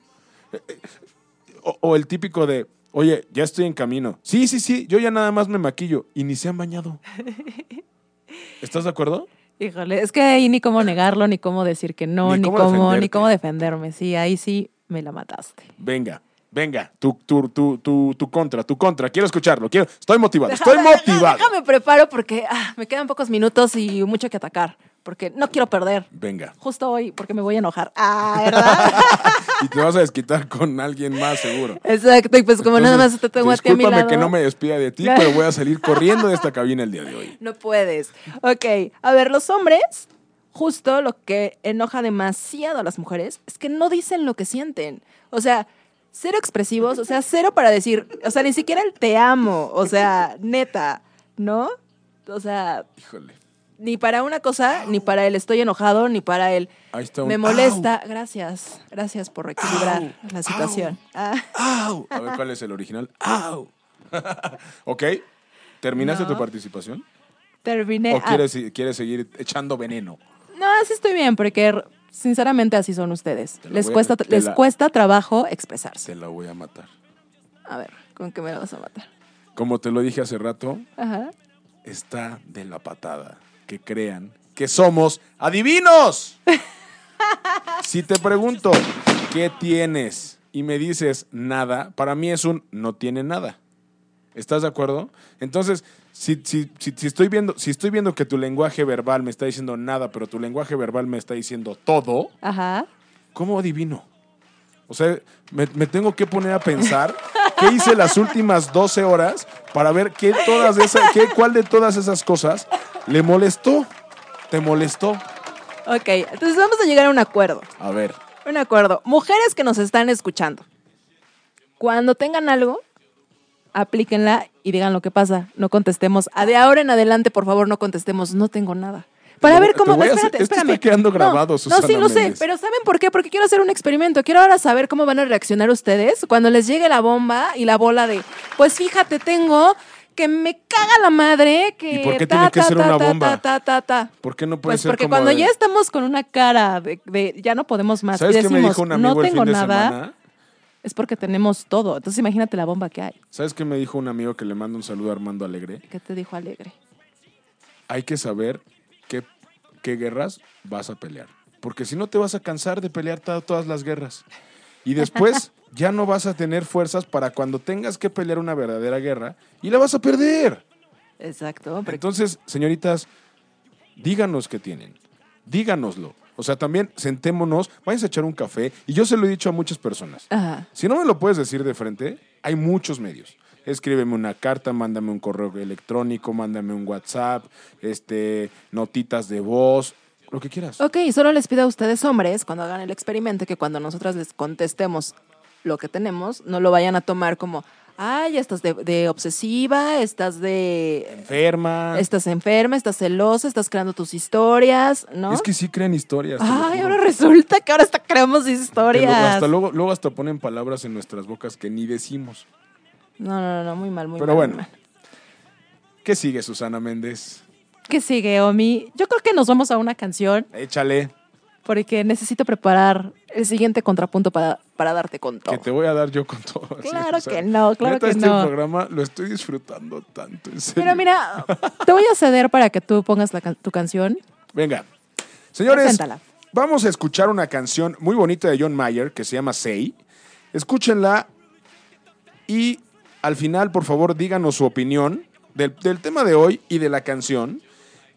Speaker 2: O, o el típico de, oye, ya estoy en camino. Sí, sí, sí, yo ya nada más me maquillo y ni se han bañado. ¿Estás de acuerdo?
Speaker 3: Híjole, es que ahí ni cómo negarlo, ni cómo decir que no,
Speaker 2: Ni
Speaker 3: ni,
Speaker 2: cómo
Speaker 3: ni cómo defenderme. Sí, ahí sí me la mataste.
Speaker 2: Venga, venga, tu, tu, tu, tu, tu contra, tu contra. Quiero escucharlo. Quiero, estoy motivado, estoy motivado.
Speaker 3: Déjame preparo porque ah, me quedan pocos minutos y mucho que atacar. Porque no quiero perder.
Speaker 2: Venga.
Speaker 3: Justo hoy, porque me voy a enojar. Ah, ¿verdad?
Speaker 2: Y te vas a desquitar con alguien más seguro.
Speaker 3: Exacto, y pues como nada más te tengo a ti a mi lado.
Speaker 2: que no me despida de ti, pero voy a salir corriendo de esta cabina el día de hoy.
Speaker 3: No puedes. Ok, a ver, los hombres, justo lo que enoja demasiado a las mujeres es que no dicen lo que sienten. O sea, cero expresivos, o sea, cero para decir, o sea, ni siquiera el te amo, o sea, neta, ¿no? O sea,
Speaker 2: Híjole.
Speaker 3: ni para una cosa, ni para el estoy enojado, ni para el
Speaker 2: Ahí está un.
Speaker 3: me molesta. Gracias, gracias por equilibrar la situación. Ah.
Speaker 2: ¡Au! A ver cuál es el original. ¡Au! ok. ¿Terminaste
Speaker 3: No.
Speaker 2: tu participación?
Speaker 3: Terminé.
Speaker 2: ¿O
Speaker 3: ah,
Speaker 2: quieres, quieres seguir echando veneno?
Speaker 3: No, así estoy bien, porque sinceramente así son ustedes. Les
Speaker 2: a-
Speaker 3: cuesta, les
Speaker 2: la-
Speaker 3: cuesta trabajo expresarse.
Speaker 2: Te la voy a matar.
Speaker 3: A ver, ¿con qué me la vas a matar?
Speaker 2: Como te lo dije hace rato,
Speaker 3: Ajá.
Speaker 2: está de la patada que crean que somos adivinos. si te pregunto, ¿qué tienes? Y me dices nada, para mí es un no tiene nada. ¿Estás de acuerdo? Entonces, si, si, si, si estoy viendo, si estoy viendo que tu lenguaje verbal me está diciendo nada, pero tu lenguaje verbal me está diciendo todo,
Speaker 3: Ajá.
Speaker 2: ¿cómo adivino? O sea, me, me tengo que poner a pensar qué hice las últimas 12 horas para ver qué todas esas, qué, cuál de todas esas cosas le molestó. ¿Te molestó?
Speaker 3: Ok, entonces vamos a llegar a un acuerdo.
Speaker 2: A ver,
Speaker 3: Un acuerdo. Mujeres que nos están escuchando, cuando tengan algo, aplíquenla y digan lo que pasa. No contestemos. A de ahora en adelante, por favor, no contestemos. No tengo nada. Para ver cómo.
Speaker 2: a
Speaker 3: espérate,
Speaker 2: hacer- esto está quedando grabado,
Speaker 3: no,
Speaker 2: Susana
Speaker 3: No, sí lo sé, pero ¿saben por qué? Porque quiero hacer un experimento. Quiero ahora saber cómo van a reaccionar ustedes cuando les llegue la bomba y la bola de, pues fíjate, tengo que me caga la madre que.
Speaker 2: ¿Y por qué
Speaker 3: ta,
Speaker 2: tiene que
Speaker 3: ta,
Speaker 2: ser
Speaker 3: ta,
Speaker 2: una bomba?
Speaker 3: ta, ta, ta, ta.
Speaker 2: ¿por qué no puede
Speaker 3: Pues
Speaker 2: ser
Speaker 3: porque
Speaker 2: como
Speaker 3: cuando
Speaker 2: de-
Speaker 3: ya estamos con una cara de, de ya no podemos más.
Speaker 2: ¿Sabes
Speaker 3: y
Speaker 2: qué me dijo un amigo
Speaker 3: no
Speaker 2: el
Speaker 3: tengo
Speaker 2: fin de
Speaker 3: nada.
Speaker 2: semana?
Speaker 3: Es porque tenemos todo. Entonces imagínate la bomba que hay.
Speaker 2: ¿Sabes qué me dijo un amigo que le manda un saludo a Armando Alegre?
Speaker 3: ¿Qué te dijo Alegre?
Speaker 2: Hay que saber qué, qué guerras vas a pelear. Porque si no te vas a cansar de pelear to- todas las guerras. Y después ya no vas a tener fuerzas para cuando tengas que pelear una verdadera guerra y la vas a perder.
Speaker 3: Exacto. porque-
Speaker 2: Entonces, señoritas, díganos qué tienen. Díganoslo. O sea, también sentémonos, váyanse a echar un café. Y yo se lo he dicho a muchas personas.
Speaker 3: Ajá.
Speaker 2: Si no me lo puedes decir de frente, hay muchos medios. Escríbeme una carta, mándame un correo electrónico, mándame un WhatsApp, este, notitas de voz, lo que quieras.
Speaker 3: Ok, solo les pido a ustedes hombres, cuando hagan el experimento, que cuando nosotras les contestemos lo que tenemos, no lo vayan a tomar como, ay, estás de, de obsesiva, estás de...
Speaker 2: Enferma.
Speaker 3: Estás enferma, estás celosa, estás creando tus historias, ¿no?
Speaker 2: Es que sí crean historias.
Speaker 3: Ay, ahora resulta que ahora hasta creamos historias.
Speaker 2: luego, hasta luego, luego hasta ponen palabras en nuestras bocas que ni decimos.
Speaker 3: No, no, no, muy mal, muy
Speaker 2: Pero
Speaker 3: mal.
Speaker 2: bueno.
Speaker 3: muy mal.
Speaker 2: ¿Qué sigue, Susana Méndez?
Speaker 3: ¿Qué sigue, Omi? Yo creo que nos vamos a una canción
Speaker 2: Échale,
Speaker 3: porque necesito preparar el siguiente contrapunto para, para darte con todo.
Speaker 2: que te voy a dar yo con todo. así,
Speaker 3: Claro
Speaker 2: o sea,
Speaker 3: que no, claro que
Speaker 2: este
Speaker 3: no.
Speaker 2: programa lo estoy disfrutando tanto, en serio.
Speaker 3: Pero mira, te voy a ceder para que tú pongas la tu canción.
Speaker 2: Venga. Señores,
Speaker 3: Preséntala.
Speaker 2: vamos a escuchar una canción muy bonita de John Mayer que se llama Say. Escúchenla y al final, por favor, díganos su opinión del, del tema de hoy y de la canción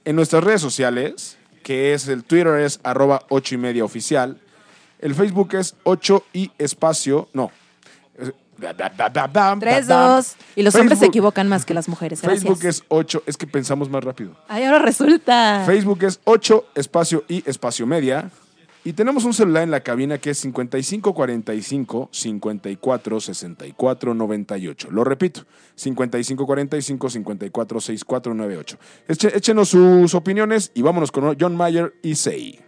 Speaker 2: en nuestras redes sociales, que es el Twitter es arroba 8 y media oficial, el Facebook es 8 y espacio, no. eh, da, da, da, da, da,
Speaker 3: Tres,
Speaker 2: da, da.
Speaker 3: dos. Y los hombres se equivocan más que las mujeres. Gracias.
Speaker 2: Facebook es 8, es que pensamos más rápido.
Speaker 3: Ay, ahora resulta.
Speaker 2: Facebook es 8 espacio y espacio media. Y tenemos un celular en la cabina que es 5545 54 64 98. Lo repito, 5545 54 64 98. Eche- échenos sus opiniones y vámonos con John Mayer y Say.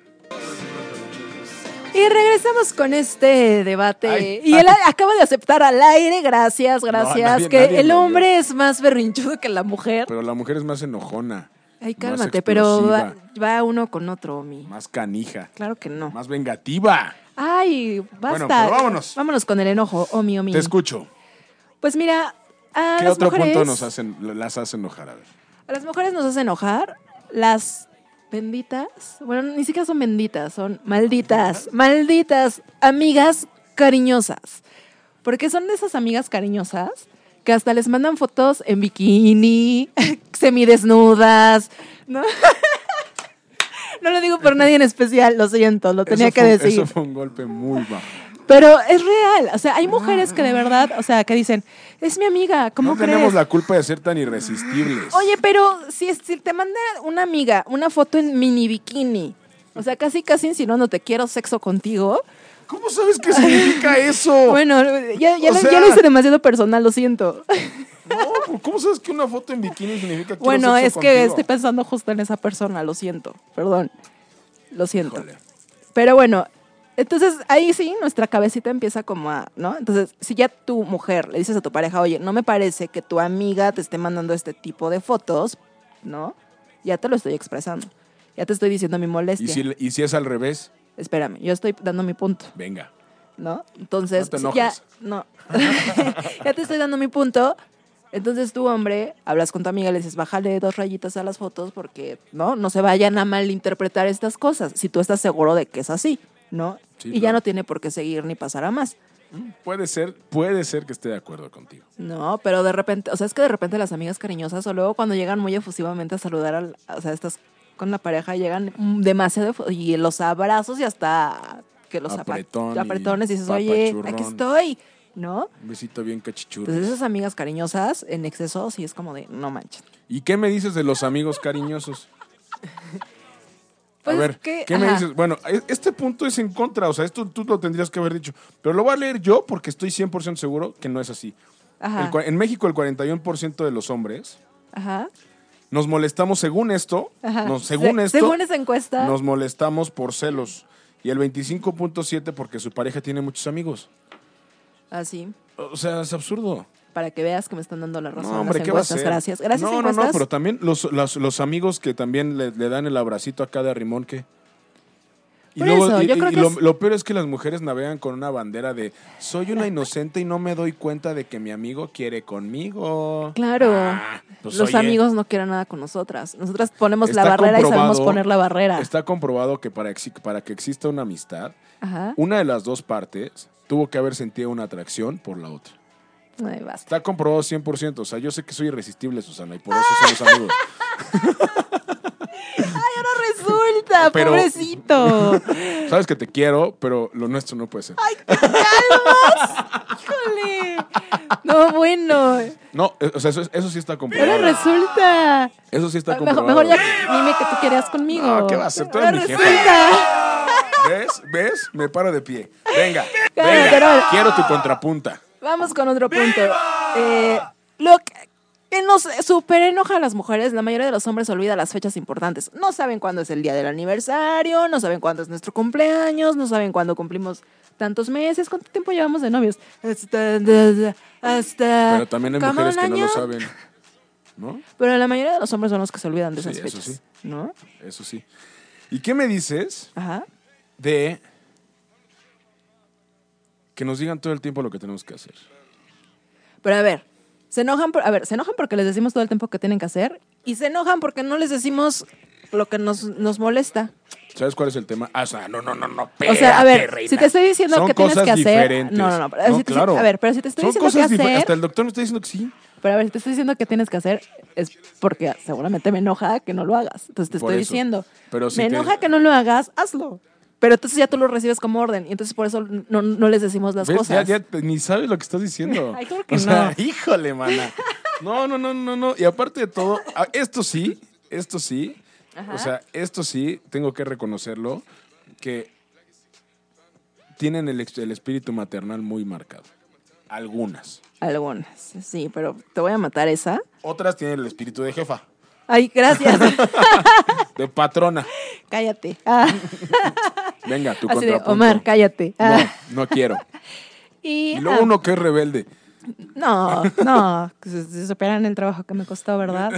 Speaker 3: Y regresamos con este debate.
Speaker 2: Ay,
Speaker 3: y él acaba de aceptar al aire, gracias, gracias,
Speaker 2: nadie-
Speaker 3: que
Speaker 2: nadie
Speaker 3: el hombre es más berrinchudo que la mujer.
Speaker 2: Pero la mujer es más enojona.
Speaker 3: Ay, cálmate, pero va, va uno con otro, Omi.
Speaker 2: Más canija.
Speaker 3: Claro que no.
Speaker 2: Más vengativa.
Speaker 3: Ay, basta.
Speaker 2: Bueno, pero vámonos.
Speaker 3: Vámonos con el enojo, Omi, Omi.
Speaker 2: Te escucho.
Speaker 3: Pues mira, a
Speaker 2: ¿Qué
Speaker 3: las
Speaker 2: otro
Speaker 3: mujeres,
Speaker 2: punto nos hacen, las hace enojar? A ver.
Speaker 3: A las mujeres nos hace enojar las benditas, bueno, ni siquiera son benditas, son malditas, malditas amigas cariñosas. Porque son de esas amigas cariñosas que hasta les mandan fotos en bikini, semidesnudas, ¿no? No lo digo por nadie en especial, lo siento, lo tenía que decir.
Speaker 2: Eso fue un golpe muy bajo.
Speaker 3: Pero es real, o sea, hay mujeres que de verdad, o sea, que dicen, es mi amiga, ¿cómo
Speaker 2: no
Speaker 3: crees?
Speaker 2: tenemos la culpa de ser tan irresistibles.
Speaker 3: Oye, pero si, si te manda una amiga una foto en mini bikini, o sea, casi casi insinuando te quiero sexo contigo.
Speaker 2: ¿Cómo sabes qué significa eso?
Speaker 3: Bueno, ya, lo,
Speaker 2: sea-
Speaker 3: ya lo hice demasiado personal, lo siento.
Speaker 2: No, ¿cómo sabes que una foto en bikini significa quiero
Speaker 3: Bueno, es que
Speaker 2: contigo?
Speaker 3: estoy pensando justo en esa persona, lo siento, perdón. Lo siento.
Speaker 2: Híjole.
Speaker 3: Pero bueno, entonces ahí sí nuestra cabecita empieza como a, ¿no? Entonces, si ya tu mujer le dices a tu pareja, oye, no me parece que tu amiga te esté mandando este tipo de fotos, ¿no? Ya te lo estoy expresando. Ya te estoy diciendo mi molestia.
Speaker 2: ¿Y si, y si es al revés,
Speaker 3: Espérame, yo estoy dando mi punto,
Speaker 2: venga.
Speaker 3: ¿no? Entonces,
Speaker 2: No te
Speaker 3: ya, no. ya te estoy dando mi punto. Entonces tú, hombre, hablas con tu amiga, le dices, bájale dos rayitas a las fotos porque, ¿no? No se vayan a malinterpretar estas cosas, si tú estás seguro de que es así, ¿no?
Speaker 2: Sí,
Speaker 3: y ya no tiene por qué seguir ni pasar a más.
Speaker 2: Puede ser, puede ser que esté de acuerdo contigo.
Speaker 3: No, pero de repente, o sea, es que de repente las amigas cariñosas, o luego cuando llegan muy efusivamente a saludar, al, o sea, estas con la pareja, llegan demasiado, y los abrazos y hasta que los
Speaker 2: Apretón
Speaker 3: apretones y dices, oye, aquí estoy, ¿no?
Speaker 2: Un besito bien cachichurro.
Speaker 3: Entonces esas amigas cariñosas en exceso sí es como de, no manches.
Speaker 2: ¿Y qué me dices de los amigos cariñosos?
Speaker 3: Pues
Speaker 2: a ver,
Speaker 3: que-
Speaker 2: ¿qué me dices? Bueno, e- este punto es en contra, o sea, esto tú lo tendrías que haber dicho, pero lo voy a leer yo porque estoy 100% seguro que no es así.
Speaker 3: Ajá,
Speaker 2: El en México el 41% de los hombres
Speaker 3: ajá,
Speaker 2: nos molestamos según esto, nos- según
Speaker 3: Se-
Speaker 2: esto,
Speaker 3: Según esa encuesta,
Speaker 2: nos molestamos por celos. Y el 25.7 porque su pareja tiene muchos amigos.
Speaker 3: así,
Speaker 2: O sea, es absurdo.
Speaker 3: para que veas que me están dando la razón
Speaker 2: No, hombre,
Speaker 3: las
Speaker 2: ¿qué va a ser?
Speaker 3: Gracias. Gracias,
Speaker 2: No, no,
Speaker 3: encuestas.
Speaker 2: no, pero también los, los, los amigos que también le, le dan el abracito a cada rimón que... Y,
Speaker 3: Por
Speaker 2: luego-
Speaker 3: eso,
Speaker 2: y-
Speaker 3: yo
Speaker 2: y-
Speaker 3: creo
Speaker 2: y
Speaker 3: que
Speaker 2: lo,
Speaker 3: es-
Speaker 2: lo peor es que las mujeres navegan con una bandera de soy una inocente y no me doy cuenta de que mi amigo quiere conmigo.
Speaker 3: Claro.
Speaker 2: Ah, pues,
Speaker 3: Los
Speaker 2: oye,
Speaker 3: amigos no quieren nada con nosotras. Nosotras ponemos la barrera y sabemos poner la barrera.
Speaker 2: Está comprobado que para, para que exista una amistad,
Speaker 3: Ajá.
Speaker 2: una de las dos partes tuvo que haber sentido una atracción por la otra.
Speaker 3: Ay, basta.
Speaker 2: Está comprobado 100%. O sea, yo sé que soy irresistible, Susana, y por eso somos amigos.
Speaker 3: Ahora resulta,
Speaker 2: Pero-
Speaker 3: pobrecito.
Speaker 2: Sabes que te quiero, pero lo nuestro no puede ser.
Speaker 3: Híjole. No, bueno.
Speaker 2: No, eh, o sea, eso, eso sí está
Speaker 3: Ahora
Speaker 2: comprobado.
Speaker 3: resulta.
Speaker 2: Eso sí está comprobado.
Speaker 3: mejor ya dime que tú querías conmigo.
Speaker 2: No, ¿qué va a hacer? Tú eres
Speaker 3: Ahora
Speaker 2: mi jefa.
Speaker 3: resulta.
Speaker 2: ¿Ves? ¿Ves? Me paro de pie. Venga, venga.
Speaker 3: pero-
Speaker 2: Quiero tu contrapunta.
Speaker 3: Vamos con otro punto. Eh, que nos super enoja a las mujeres, la mayoría de los hombres olvida las fechas importantes. No saben cuándo es el día del aniversario, no saben cuándo es nuestro cumpleaños, no saben cuándo cumplimos tantos meses, cuánto tiempo llevamos de novios. Hasta, hasta
Speaker 2: Pero también hay
Speaker 3: ¿como
Speaker 2: mujeres que no lo saben. ¿No?
Speaker 3: Pero la mayoría de los hombres son los que se olvidan de
Speaker 2: Sí,
Speaker 3: esas
Speaker 2: eso
Speaker 3: fechas,
Speaker 2: sí.
Speaker 3: ¿no?
Speaker 2: Eso sí. ¿Y qué me dices
Speaker 3: Ajá.
Speaker 2: de que nos digan todo el tiempo lo que tenemos que hacer?
Speaker 3: Pero a ver, se enojan, por- a ver, se enojan porque les decimos todo el tiempo que tienen que hacer y se enojan porque no les decimos lo que nos, nos molesta.
Speaker 2: ¿Sabes cuál es el tema? Ah, o sea, no, no, no, no.
Speaker 3: O sea, a ver,
Speaker 2: reina.
Speaker 3: si te estoy diciendo
Speaker 2: Son
Speaker 3: que tienes que hacer. No, no, no. pero si te-
Speaker 2: claro.
Speaker 3: A ver, pero si te estoy
Speaker 2: Son
Speaker 3: diciendo
Speaker 2: cosas difer-
Speaker 3: hacer.
Speaker 2: Hasta el doctor me está diciendo que sí.
Speaker 3: Pero a ver, si te estoy diciendo que tienes que hacer, es porque seguramente me enoja que no lo hagas. Entonces te
Speaker 2: Por
Speaker 3: estoy
Speaker 2: eso.
Speaker 3: diciendo.
Speaker 2: Pero si
Speaker 3: me
Speaker 2: te-
Speaker 3: enoja que no lo hagas, hazlo. Pero entonces ya tú lo recibes como orden. Y entonces por eso no, no les decimos las
Speaker 2: ¿Ves? Ya,
Speaker 3: cosas.
Speaker 2: ya te- ni sabes lo que estás diciendo.
Speaker 3: Ay, claro que
Speaker 2: o sea,
Speaker 3: no.
Speaker 2: híjole, mana. No, no, no, no, no. Y aparte de todo, a- esto sí, esto sí.
Speaker 3: Ajá.
Speaker 2: O sea, esto sí, tengo que reconocerlo, que tienen el, el espíritu maternal muy marcado. Algunas.
Speaker 3: Algunas, sí, pero te voy a matar esa.
Speaker 2: Otras tienen el espíritu de jefa,
Speaker 3: Ay, gracias.
Speaker 2: de patrona.
Speaker 3: cállate. Ah,
Speaker 2: Venga, tu
Speaker 3: así de. Omar, cállate. Ah.
Speaker 2: No, no quiero.
Speaker 3: Y,
Speaker 2: Y luego
Speaker 3: ah,
Speaker 2: uno que es rebelde.
Speaker 3: No, no, se, se superan el trabajo que me costó, ¿verdad?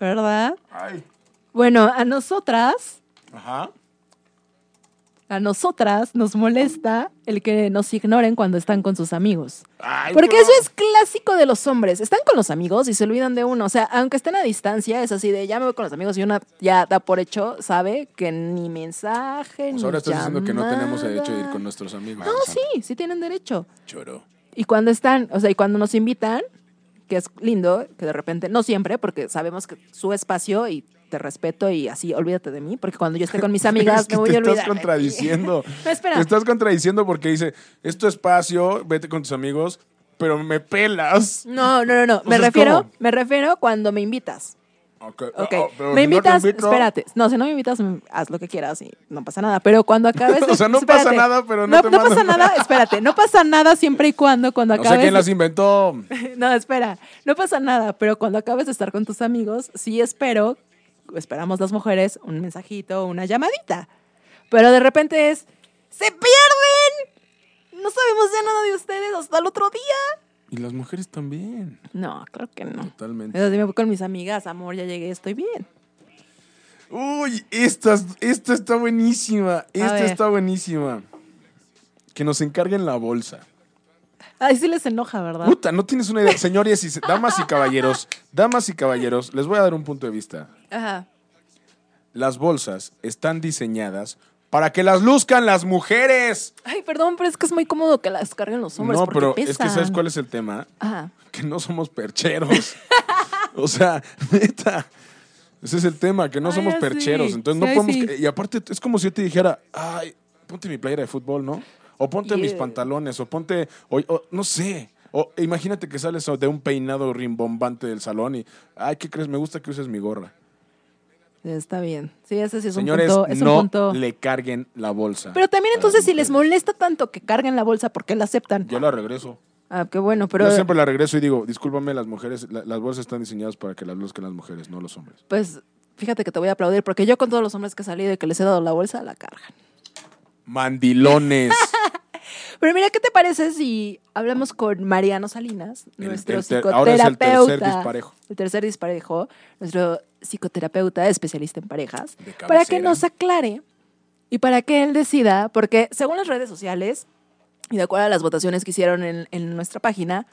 Speaker 3: ¿Verdad?
Speaker 2: Ay.
Speaker 3: Bueno, a nosotras,
Speaker 2: Ajá.
Speaker 3: A nosotras nos molesta el que nos ignoren cuando están con sus amigos.
Speaker 2: Ay,
Speaker 3: Porque eso es clásico de los hombres. Están con los amigos y se olvidan de uno. O sea, aunque estén a distancia, es así de ya me voy con los amigos y una ya da por hecho, sabe que ni mensaje,
Speaker 2: Pues
Speaker 3: ni
Speaker 2: ahora estás diciendo que no tenemos derecho de ir con nuestros amigos.
Speaker 3: No, sí, sí tienen derecho.
Speaker 2: Choro.
Speaker 3: Y cuando están, o sea, y cuando nos invitan, que es lindo, que de repente, no siempre, porque sabemos que su espacio y te respeto y así, olvídate de mí, porque cuando yo esté con mis amigas
Speaker 2: Es que
Speaker 3: me voy
Speaker 2: te
Speaker 3: a olvidar.
Speaker 2: estás contradiciendo.
Speaker 3: No, espera.
Speaker 2: Te estás contradiciendo porque dice, es tu espacio, vete con tus amigos, pero me pelas.
Speaker 3: No, no, no, no. Me refiero,
Speaker 2: ¿cómo?
Speaker 3: me refiero cuando me invitas.
Speaker 2: Ok,
Speaker 3: Ok.
Speaker 2: ah, pero
Speaker 3: me
Speaker 2: si no
Speaker 3: invitas,
Speaker 2: invito-
Speaker 3: espérate. No, si no me invitas, haz lo que quieras y no pasa nada. Pero cuando acabes.
Speaker 2: O sea, no pasa nada, pero no
Speaker 3: no
Speaker 2: te
Speaker 3: No pasa nada, espérate. No pasa nada siempre y cuando, cuando
Speaker 2: No sé
Speaker 3: acabes.
Speaker 2: quién las inventó.
Speaker 3: No, espera, no pasa nada, pero cuando acabes de estar con tus amigos, sí espero, esperamos las mujeres, un mensajito, una llamadita. Pero de repente es, ¡se pierden! No sabemos ya nada de ustedes hasta el otro día.
Speaker 2: Y las mujeres también.
Speaker 3: No, creo que no.
Speaker 2: Totalmente.
Speaker 3: Si me voy con mis amigas, amor, ya llegué, estoy bien.
Speaker 2: Uy, esta, esta está buenísima. Esta está buenísima. Que nos encarguen la bolsa.
Speaker 3: Ay, sí les enoja, ¿verdad?
Speaker 2: Puta, no tienes una idea. Señores, y damas y caballeros, damas y caballeros, les voy a dar un punto de vista.
Speaker 3: Ajá.
Speaker 2: Las bolsas están diseñadas para que las luzcan las mujeres.
Speaker 3: Ay, perdón, pero es que es muy cómodo que las carguen los hombres.
Speaker 2: no,
Speaker 3: porque
Speaker 2: pero es que. ¿sabes cuál es el tema?
Speaker 3: Ajá.
Speaker 2: Que no somos percheros. o sea, neta. Ese es el tema, que no
Speaker 3: Ay,
Speaker 2: somos
Speaker 3: sí.
Speaker 2: percheros. Entonces
Speaker 3: Sí,
Speaker 2: no podemos...
Speaker 3: sí.
Speaker 2: Y aparte es como si yo te dijera, ay, ponte mi playera de fútbol, ¿no? O ponte mis pantalones, o ponte... O, o no sé. O imagínate que sales de un peinado rimbombante del salón y, ay, ¿qué crees? Me gusta que uses mi gorra.
Speaker 3: Está bien. Sí, ese sí es
Speaker 2: Señores,
Speaker 3: un punto. Es
Speaker 2: no
Speaker 3: un punto.
Speaker 2: le carguen la bolsa.
Speaker 3: Pero también entonces si les molesta tanto que carguen la bolsa, ¿por qué la aceptan?
Speaker 2: Yo la regreso.
Speaker 3: Ah, qué bueno, pero
Speaker 2: Yo siempre la regreso y digo, discúlpame, las mujeres, la- las bolsas están diseñadas para que las luzcan las mujeres, no los hombres.
Speaker 3: pues fíjate que te voy a aplaudir porque yo con todos los hombres que he salido y que les he dado la bolsa, la cargan.
Speaker 2: Mandilones.
Speaker 3: Pero mira, ¿qué te parece si hablamos con Mariano Salinas, nuestro
Speaker 2: el ter- ahora es el
Speaker 3: psicoterapeuta?
Speaker 2: tercer disparejo.
Speaker 3: El tercer disparejo, nuestro psicoterapeuta especialista en parejas, para que nos aclare y para que él decida, porque según las redes sociales y de acuerdo a las votaciones que hicieron en, en nuestra página,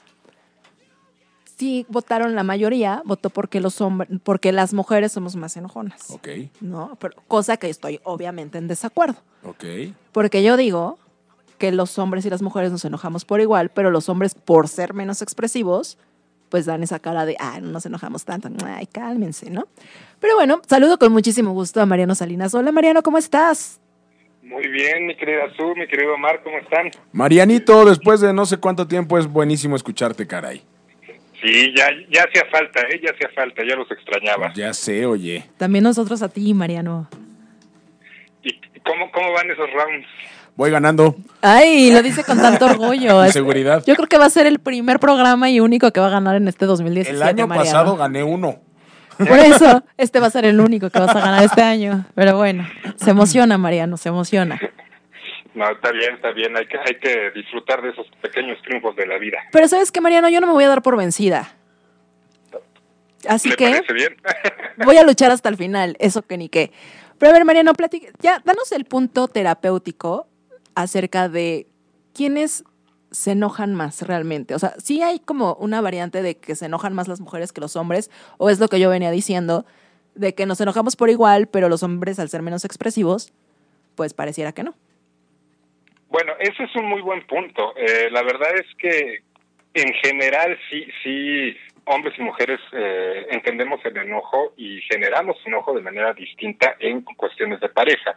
Speaker 3: sí votaron la mayoría, votó porque los hombres, porque las mujeres somos más enojonas.
Speaker 2: Ok,
Speaker 3: ¿No? Pero, cosa que estoy obviamente en desacuerdo.
Speaker 2: ok.
Speaker 3: Porque yo digo que los hombres y las mujeres nos enojamos por igual, pero los hombres, por ser menos expresivos, pues dan esa cara de, ah, no nos enojamos tanto, ay, cálmense, ¿no? Pero bueno, saludo con muchísimo gusto a Mariano Salinas. Hola Mariano, ¿cómo estás?
Speaker 4: Muy bien, mi querida Su, mi querido Omar, ¿cómo están?
Speaker 2: Marianito, después de no sé cuánto tiempo es buenísimo escucharte, caray.
Speaker 4: Sí, ya, ya hacía falta, ¿eh? Ya hacía falta, ya los extrañaba.
Speaker 2: Ya sé, oye.
Speaker 3: También nosotros a ti, Mariano.
Speaker 4: ¿Y cómo, cómo van esos rounds?
Speaker 2: Voy ganando.
Speaker 3: Ay, lo dice con tanto orgullo.
Speaker 2: Con seguridad.
Speaker 3: Yo creo que va a ser el primer programa y único que va a ganar en este 2017.
Speaker 2: El año
Speaker 3: Mariano.
Speaker 2: pasado gané uno.
Speaker 3: Por eso, este va a ser el único que vas a ganar este año. Pero bueno, se emociona, Mariano, se emociona.
Speaker 4: No, está bien, está bien, hay que, hay que disfrutar de esos pequeños triunfos de la vida.
Speaker 3: Pero sabes que, Mariano, yo no me voy a dar por vencida. Así
Speaker 4: ¿Le
Speaker 3: que
Speaker 4: parece bien?
Speaker 3: voy a luchar hasta el final, eso que ni qué. Pero a ver, Mariano, platica, ya, danos el punto terapéutico acerca de quiénes se enojan más realmente. O sea, sí hay como una variante de que se enojan más las mujeres que los hombres, o es lo que yo venía diciendo, de que nos enojamos por igual, pero los hombres al ser menos expresivos, pues pareciera que no.
Speaker 4: Bueno, ese es un muy buen punto. Eh, la verdad es que en general sí, sí, hombres y mujeres eh, entendemos el enojo y generamos enojo de manera distinta en cuestiones de pareja.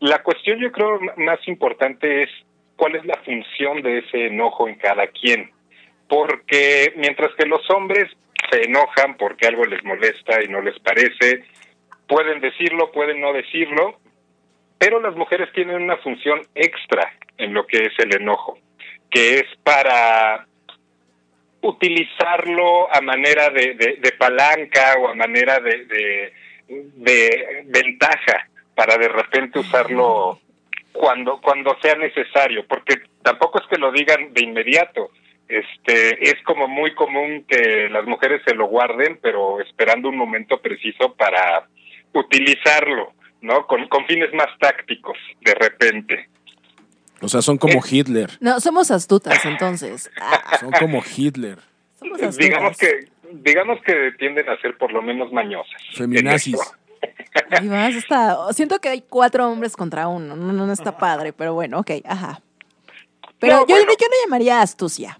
Speaker 4: La cuestión yo creo más importante es cuál es la función de ese enojo en cada quien. Porque mientras que los hombres se enojan porque algo les molesta y no les parece, pueden decirlo, pueden no decirlo, pero las mujeres tienen una función extra en lo que es el enojo, que es para utilizarlo a manera de, de- palanca o a manera de- de ventaja, para de repente usarlo cuando, cuando sea necesario, porque tampoco es que lo digan de inmediato. Este, es como muy común que las mujeres se lo guarden, pero esperando un momento preciso para utilizarlo, ¿no? Con, con fines más tácticos, de repente.
Speaker 2: O sea, son como Hitler.
Speaker 3: No, somos astutas entonces. Ah,
Speaker 2: Son como Hitler.
Speaker 3: somos astutas.
Speaker 4: Digamos que, digamos que tienden a ser por lo menos mañosas.
Speaker 2: Feminazis.
Speaker 3: Ahí vas, está. Siento que hay cuatro hombres contra uno. No, no, no está padre, pero bueno, ok, ajá. Pero
Speaker 4: No,
Speaker 3: yo,
Speaker 4: bueno.
Speaker 3: yo no llamaría astucia.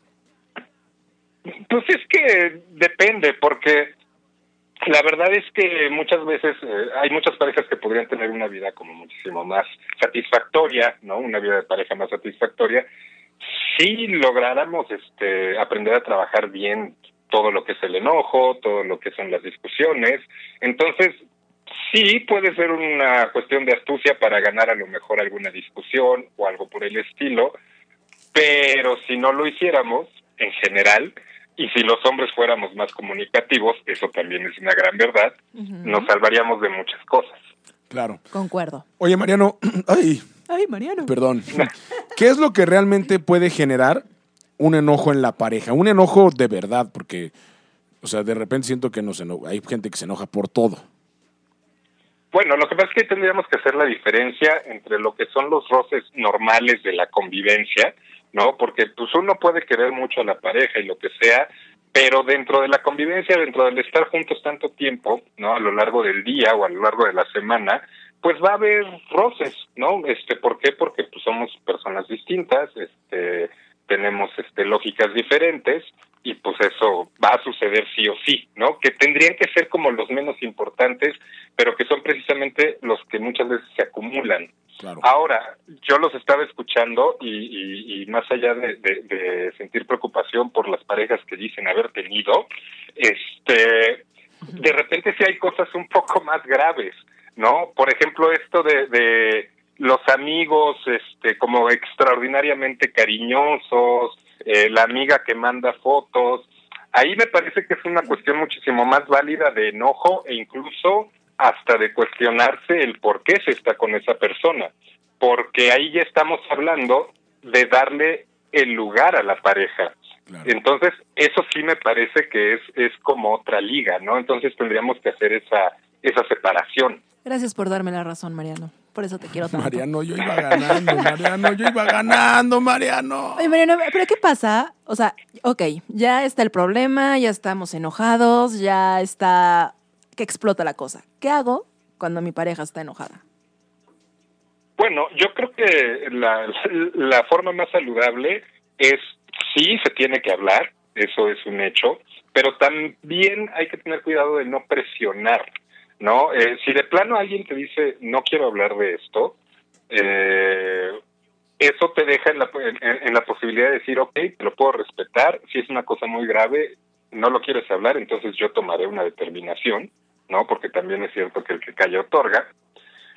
Speaker 4: Pues es que depende, porque la verdad es que muchas veces eh, hay muchas parejas que podrían tener una vida como muchísimo más satisfactoria, ¿no? Una vida de pareja más satisfactoria si lográramos este aprender a trabajar bien todo lo que es el enojo, todo lo que son las discusiones. Entonces, sí puede ser una cuestión de astucia para ganar a lo mejor alguna discusión o algo por el estilo, pero si no lo hiciéramos en general y si los hombres fuéramos más comunicativos, eso también es una gran verdad, nos salvaríamos de muchas cosas.
Speaker 2: Claro.
Speaker 3: Concuerdo.
Speaker 2: Oye, Mariano, ay,
Speaker 3: Ay, Mariano.
Speaker 2: perdón. ¿Qué es lo que realmente puede generar un enojo en la pareja? Un enojo de verdad, porque, o sea, de repente siento que nos eno- hay gente que se enoja por todo.
Speaker 4: Bueno, lo que pasa es que tendríamos que hacer la diferencia entre lo que son los roces normales de la convivencia, ¿no? Porque pues uno puede querer mucho a la pareja y lo que sea, pero dentro de la convivencia, dentro del estar juntos tanto tiempo, ¿no? A lo largo del día o a lo largo de la semana, pues va a haber roces, ¿no? Este, ¿por qué? Porque pues somos personas distintas, este, tenemos este lógicas diferentes y pues eso va a suceder sí o sí, ¿no? Que tendrían que ser como los menos importantes, pero que son precisamente los que muchas veces se acumulan.
Speaker 2: Claro.
Speaker 4: Ahora, yo los estaba escuchando y, y- y más allá de, de- de sentir preocupación por las parejas que dicen haber tenido, este, de repente sí hay cosas un poco más graves, ¿no? Por ejemplo, esto de, de los amigos, este, como extraordinariamente cariñosos, eh, la amiga que manda fotos, ahí me parece que es una cuestión muchísimo más válida de enojo e incluso hasta de cuestionarse el por qué se está con esa persona, porque ahí ya estamos hablando de darle el lugar a la pareja.
Speaker 2: Claro.
Speaker 4: Entonces, eso sí me parece que es, es como otra liga, ¿no? Entonces tendríamos que hacer esa, esa separación.
Speaker 3: Gracias por darme la razón, Mariano. Por eso te quiero tanto.
Speaker 2: Mariano, yo iba ganando, Mariano, yo iba ganando, Mariano.
Speaker 3: Oye, Mariano, pero ¿qué pasa? O sea, ok, ya está el problema, ya estamos enojados, ya está que explota la cosa. ¿Qué hago cuando mi pareja está enojada?
Speaker 4: Bueno, yo creo que la, la forma más saludable es, sí, se tiene que hablar, eso es un hecho, pero también hay que tener cuidado de no presionar ¿no? Eh, si de plano alguien te dice, no quiero hablar de esto, eh, eso te deja en la, en, la posibilidad de decir, ok, te lo puedo respetar, si es una cosa muy grave, no lo quieres hablar, entonces yo tomaré una determinación, ¿no? Porque también es cierto que el que calla otorga.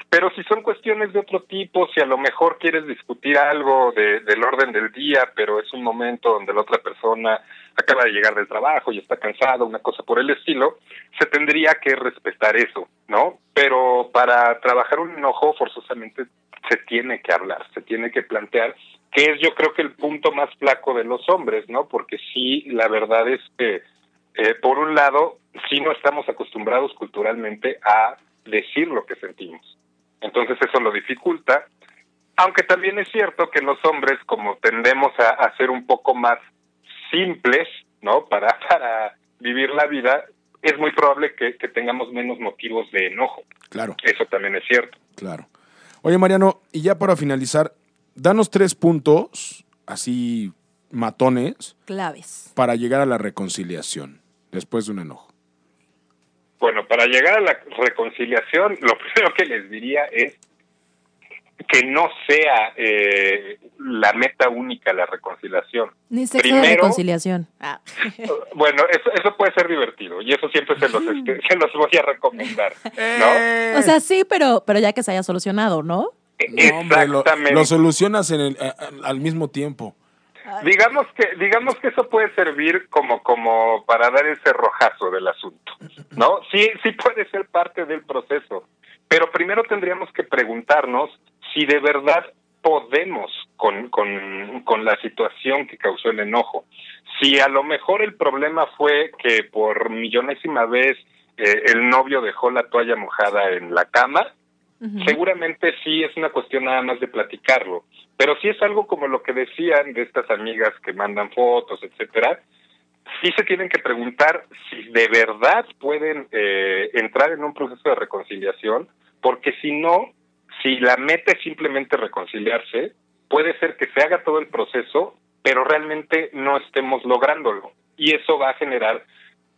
Speaker 4: Pero si son cuestiones de otro tipo, si a lo mejor quieres discutir algo de, del orden del día, pero es un momento donde la otra persona acaba de llegar del trabajo y está cansado, una cosa por el estilo, se tendría que respetar eso, ¿no? Pero para trabajar un enojo forzosamente se tiene que hablar, se tiene que plantear, que es yo creo que el punto más flaco de los hombres, ¿no? Porque sí, la verdad es que, eh, por un lado, sí no estamos acostumbrados culturalmente a decir lo que sentimos. Entonces eso lo dificulta, aunque también es cierto que los hombres, como tendemos a, a ser un poco más simples, ¿no? Para, para vivir la vida, es muy probable que, tengamos menos motivos de enojo.
Speaker 2: Claro.
Speaker 4: Eso también es cierto.
Speaker 2: Claro. Oye, Mariano, y ya para finalizar, danos tres puntos, así matones.
Speaker 3: Claves.
Speaker 2: Para llegar a la reconciliación después de un enojo.
Speaker 4: Bueno, para llegar a la reconciliación, lo primero que les diría es que no sea eh, la meta única la reconciliación.
Speaker 3: Ni sexo de reconciliación. Ah.
Speaker 4: Bueno, eso, eso puede ser divertido y eso siempre se los, este, se los voy a recomendar, ¿no?
Speaker 3: O sea, sí, pero, pero ya que se haya solucionado, ¿no?
Speaker 4: Exactamente.
Speaker 2: lo, solucionas en el, al mismo tiempo.
Speaker 4: Digamos que, digamos que eso puede servir como, como para dar ese rojazo del asunto, ¿no? Sí, sí puede ser parte del proceso, pero primero tendríamos que preguntarnos si de verdad podemos con, con, con la situación que causó el enojo. Si a lo mejor el problema fue que por millonésima vez eh, el novio dejó la toalla mojada en la cama, seguramente sí es una cuestión nada más de platicarlo. Pero si es algo como lo que decían de estas amigas que mandan fotos, etcétera, sí se tienen que preguntar si de verdad pueden eh, entrar en un proceso de reconciliación, porque si no, si la meta es simplemente reconciliarse, puede ser que se haga todo el proceso, pero realmente no estemos lográndolo. Y eso va a generar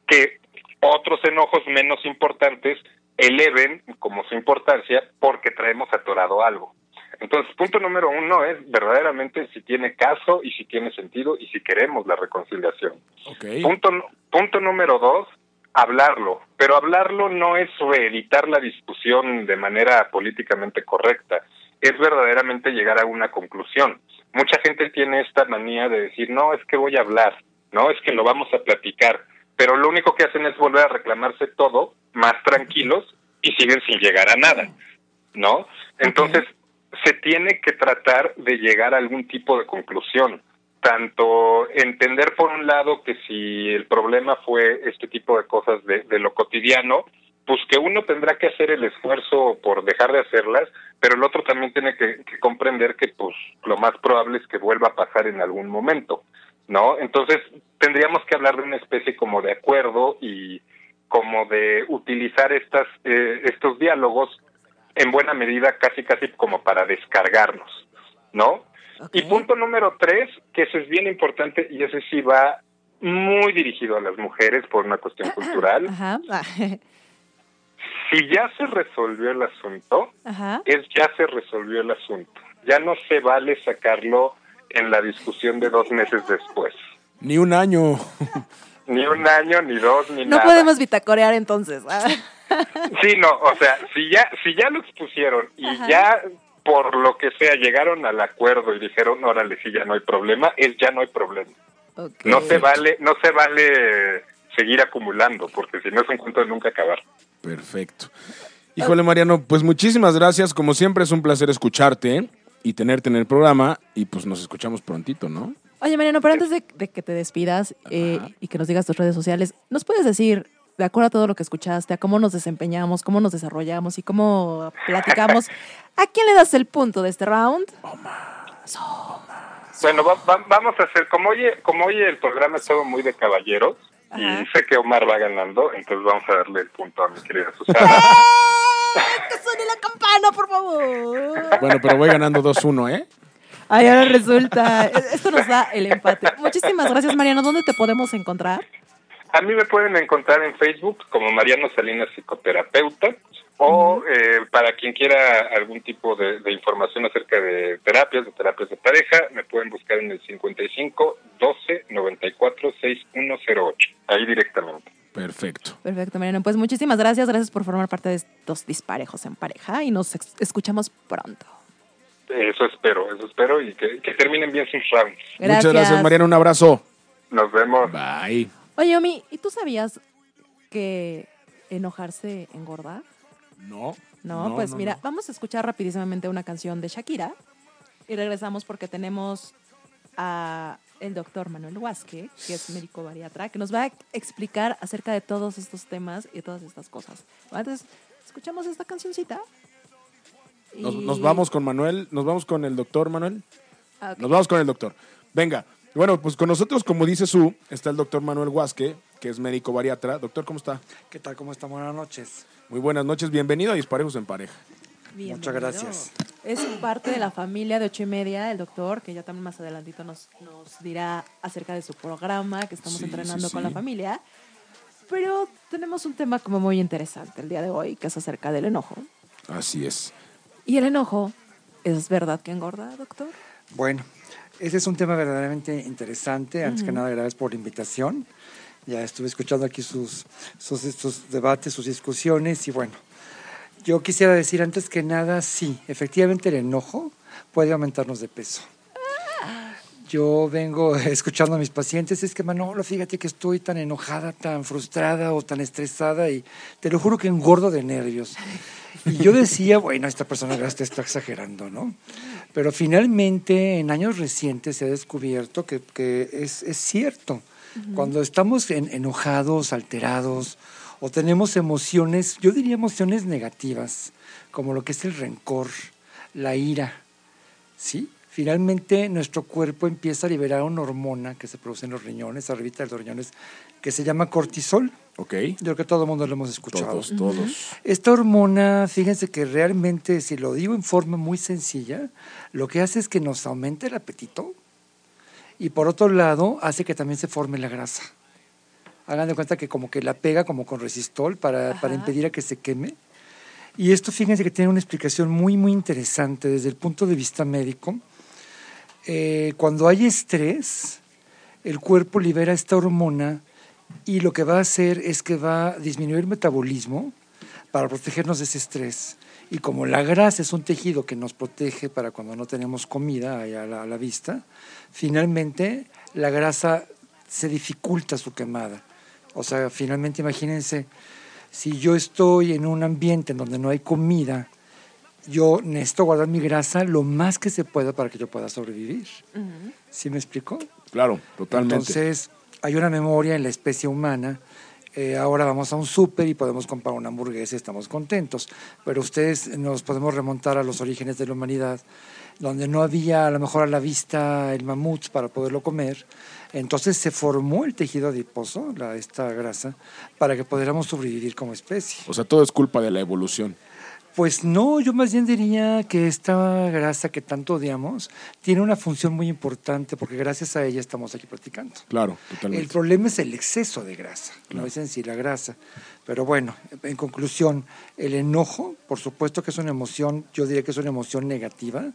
Speaker 4: que otros enojos menos importantes eleven como su importancia porque traemos atorado algo. Entonces, punto número uno es verdaderamente si tiene caso y si tiene sentido y si queremos la reconciliación. Punto, punto número dos, hablarlo, pero hablarlo no es reeditar la discusión de manera políticamente correcta, es verdaderamente llegar a una conclusión. Mucha gente tiene esta manía de decir, no, es que voy a hablar, no, es que lo vamos a platicar, pero lo único que hacen es volver a reclamarse todo más tranquilos y siguen sin llegar a nada, ¿no? Entonces, se tiene que tratar de llegar a algún tipo de conclusión tanto entender por un lado que si el problema fue este tipo de cosas de, lo cotidiano, pues que uno tendrá que hacer el esfuerzo por dejar de hacerlas, pero el otro también tiene que, comprender que pues lo más probable es que vuelva a pasar en algún momento, ¿no? Entonces tendríamos que hablar de una especie como de acuerdo y como de utilizar estas eh, estos diálogos en buena medida casi casi como para descargarnos, ¿no? Y punto número tres, que eso es bien importante y ese sí va muy dirigido a las mujeres por una cuestión cultural. si ya se resolvió el asunto, es ya se resolvió el asunto. Ya no se vale sacarlo en la discusión de dos meses después.
Speaker 2: Ni un año.
Speaker 4: ni un año, ni dos, ni
Speaker 3: nada. No podemos bitacorear entonces.
Speaker 4: sí, no, o sea, si ya, si ya lo expusieron y ya por lo que sea llegaron al acuerdo y dijeron, órale, si ya no hay problema, es ya no hay problema. No se vale, no se vale seguir acumulando, porque si no es un cuento de nunca acabar.
Speaker 2: Perfecto. Híjole, Mariano, pues muchísimas gracias. Como siempre es un placer escucharte y tenerte en el programa y pues nos escuchamos prontito, ¿no?
Speaker 3: Oye, Mariano, pero antes de, que te despidas eh, y que nos digas tus redes sociales, ¿nos puedes decir de acuerdo a todo lo que escuchaste, a cómo nos desempeñamos, cómo nos desarrollamos y cómo platicamos, ¿a quién le das el punto de este round?
Speaker 4: Bueno, vamos a hacer, como hoy, como hoy el programa es todo muy de caballeros, y sé que Omar va ganando, entonces vamos a darle el punto a mi querida Susana.
Speaker 3: ¡Eh! ¡Que suene la campana, por favor!
Speaker 2: Bueno, pero voy ganando 2-1, ¿eh?
Speaker 3: Ay, ahora resulta. Esto nos da el empate. Muchísimas gracias, Mariano. ¿Dónde te podemos encontrar?
Speaker 4: A mí me pueden encontrar en Facebook como Mariano Salinas Psicoterapeuta o eh, para quien quiera algún tipo de, información acerca de terapias, de terapias de pareja, me pueden buscar en el 55 12 94 6108, ahí directamente.
Speaker 2: Perfecto.
Speaker 3: Perfecto, Mariano. Pues muchísimas gracias. Gracias por formar parte de estos disparejos en pareja y nos escuchamos pronto.
Speaker 4: Eso espero, eso espero y que, terminen bien sus rounds.
Speaker 2: Muchas gracias, Mariano. Un abrazo.
Speaker 4: Nos vemos.
Speaker 2: Bye.
Speaker 3: Oye, Omi, ¿y tú sabías que enojarse engorda?
Speaker 2: No.
Speaker 3: No, pues mira, vamos a escuchar rapidísimamente una canción de Shakira y regresamos porque tenemos a el doctor Manuel Huasque, que es médico bariatra, que nos va a explicar acerca de todos estos temas y todas estas cosas. Entonces, escuchamos esta cancioncita.
Speaker 2: Nos, vamos con Manuel, nos vamos con el doctor Manuel. Ah, nos vamos con el doctor. Venga, bueno, pues con nosotros, como dice su, está el doctor Manuel Huasque, que es médico bariatra. Doctor, ¿cómo está?
Speaker 5: ¿Qué tal? ¿Cómo está? Buenas noches.
Speaker 2: Muy buenas noches, bienvenido a Disparejos en Pareja.
Speaker 5: Muchas gracias.
Speaker 3: Es parte de la familia de ocho y media, el doctor, que ya también más adelantito nos, nos dirá acerca de su programa que estamos entrenando con la familia. Pero tenemos un tema como muy interesante el día de hoy, que es acerca del enojo.
Speaker 2: Así es.
Speaker 3: ¿Y el enojo es verdad que engorda, doctor?
Speaker 5: Bueno, ese es un tema verdaderamente interesante. Antes que nada, gracias por la invitación. Ya estuve escuchando aquí sus, sus, debates, sus discusiones y bueno, yo quisiera decir antes que nada, sí, efectivamente el enojo puede aumentarnos de peso. Yo vengo escuchando a mis pacientes, es que Manolo, fíjate que estoy tan enojada, tan frustrada o tan estresada y te lo juro que engordo de nervios. Y yo decía, bueno, esta persona está exagerando, ¿no? Pero finalmente, en años recientes se ha descubierto que, es, cierto. Cuando estamos enojados, alterados, o tenemos emociones, yo diría emociones negativas, como lo que es el rencor, la ira, ¿sí? Finalmente nuestro cuerpo empieza a liberar una hormona que se produce en los riñones, arribita de los riñones, que se llama cortisol.
Speaker 2: Ok.
Speaker 5: Yo creo que todo el mundo lo hemos escuchado.
Speaker 2: Todos, todos.
Speaker 5: Esta hormona, fíjense que realmente, si lo digo en forma muy sencilla, lo que hace es que nos aumente el apetito y por otro lado hace que también se forme la grasa. Hagan de cuenta que como que la pega como con resistol para, para impedir a que se queme. Y esto fíjense que tiene una explicación muy, muy interesante desde el punto de vista médico. Eh, cuando hay estrés, el cuerpo libera esta hormona y lo que va a hacer es que va a disminuir el metabolismo para protegernos de ese estrés. Y como la grasa es un tejido que nos protege para cuando no tenemos comida a la, a la vista, finalmente la grasa se dificulta su quemada. O sea, finalmente imagínense, si yo estoy en un ambiente en donde no hay comida, yo necesito guardar mi grasa lo más que se pueda para que yo pueda sobrevivir. ¿Sí me explico?
Speaker 2: Claro, totalmente.
Speaker 5: Entonces, hay una memoria en la especie humana. Eh, ahora vamos a un súper y podemos comprar una hamburguesa y estamos contentos. Pero ustedes nos podemos remontar a los orígenes de la humanidad, donde no había a lo mejor a la vista el mamut para poderlo comer. Entonces se formó el tejido adiposo, la, esta grasa, para que pudiéramos sobrevivir como especie.
Speaker 2: O sea, todo es culpa de la evolución.
Speaker 5: Pues no, yo más bien diría que esta grasa que tanto odiamos tiene una función muy importante porque gracias a ella estamos aquí practicando.
Speaker 2: Claro, totalmente.
Speaker 5: El problema es el exceso de grasa, no es en sí la grasa. Pero bueno, en conclusión, el enojo, por supuesto que es una emoción, yo diría que es una emoción negativa,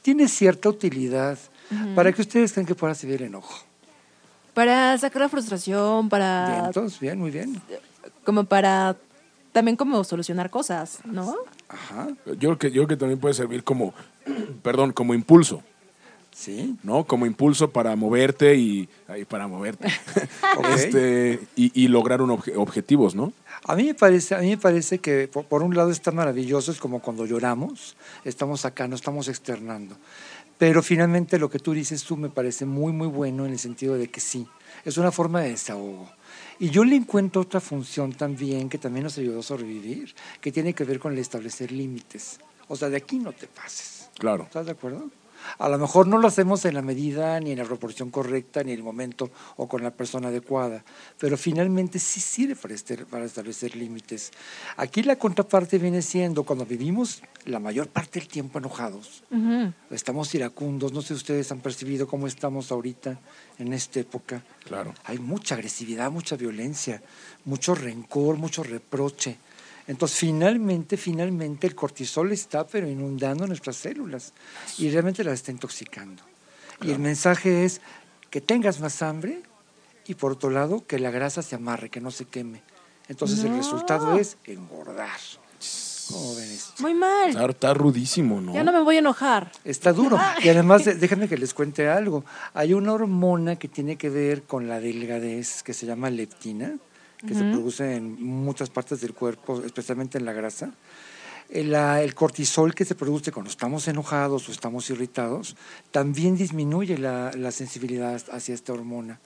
Speaker 5: tiene cierta utilidad. ¿Para que ustedes creen que pueda servir el enojo?
Speaker 3: Para sacar la frustración, para...
Speaker 5: Bien, entonces, bien, muy bien.
Speaker 3: Como para también como solucionar cosas, ¿no?
Speaker 5: Ajá.
Speaker 2: Yo creo que, yo creo que también puede servir como, perdón, como impulso.
Speaker 5: Sí.
Speaker 2: ¿No? Como impulso para moverte y, para moverte. este, y, lograr un objetivos, ¿no?
Speaker 5: A mí me parece, a mí me parece que por, un lado está maravilloso, es como cuando lloramos, estamos acá, no estamos externando. Pero finalmente lo que tú dices tú me parece muy, muy bueno en el sentido de que sí, es una forma de desahogo. Y yo le encuentro otra función también que también nos ayudó a sobrevivir, que tiene que ver con el establecer límites. O sea, de aquí no te pases.
Speaker 2: Claro.
Speaker 5: ¿Estás de acuerdo? A lo mejor no lo hacemos en la medida, ni en la proporción correcta, ni en el momento o con la persona adecuada, pero finalmente sí sirve para, este, para establecer límites. Aquí la contraparte viene siendo cuando vivimos la mayor parte del tiempo enojados, estamos iracundos, no sé si ustedes han percibido cómo estamos ahorita en esta época.
Speaker 2: Claro.
Speaker 5: Hay mucha agresividad, mucha violencia, mucho rencor, mucho reproche. Entonces, finalmente, finalmente el cortisol está pero inundando nuestras células y realmente las está intoxicando. Y el mensaje es que tengas más hambre y por otro lado que la grasa se amarre, que no se queme. Entonces el resultado es engordar. ¿Cómo ven esto?
Speaker 3: Muy mal.
Speaker 2: Está, está rudísimo, ¿no?
Speaker 3: Ya no me voy a enojar.
Speaker 5: Está duro. Y además, de- déjenme que les cuente algo. Hay una hormona que tiene que ver con la delgadez que se llama leptina, que se produce en muchas partes del cuerpo, especialmente en la grasa. El, la- el cortisol que se produce cuando estamos enojados o estamos irritados también disminuye la, la sensibilidad hacia esta hormona.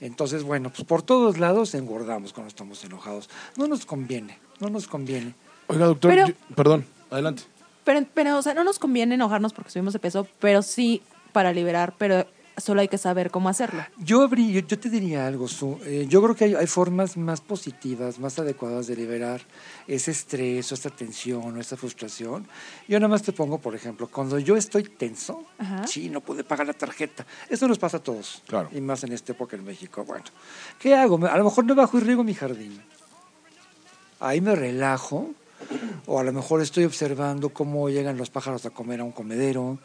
Speaker 5: Entonces, bueno, pues por todos lados engordamos cuando estamos enojados. No nos conviene, no nos conviene.
Speaker 2: Oiga, doctor,
Speaker 3: Pero-
Speaker 2: yo- perdón, adelante.
Speaker 3: Pero, pero, o sea, no nos conviene enojarnos porque subimos de peso, pero sí para liberar, pero solo hay que saber cómo hacerlo.
Speaker 5: Yo, abrí, yo, yo te diría algo, Su. Eh, yo creo que hay, hay formas más positivas, más adecuadas de liberar ese estrés o esta tensión o esta frustración. Yo nada más te pongo, por ejemplo, cuando yo estoy tenso,
Speaker 3: Ajá.
Speaker 5: sí, no pude pagar la tarjeta. Eso nos pasa a todos.
Speaker 2: Claro.
Speaker 5: Y más en esta época en México. Bueno, ¿qué hago? A lo mejor no bajo y riego mi jardín. Ahí me relajo. O a lo mejor estoy observando cómo llegan los pájaros a comer a un comedero.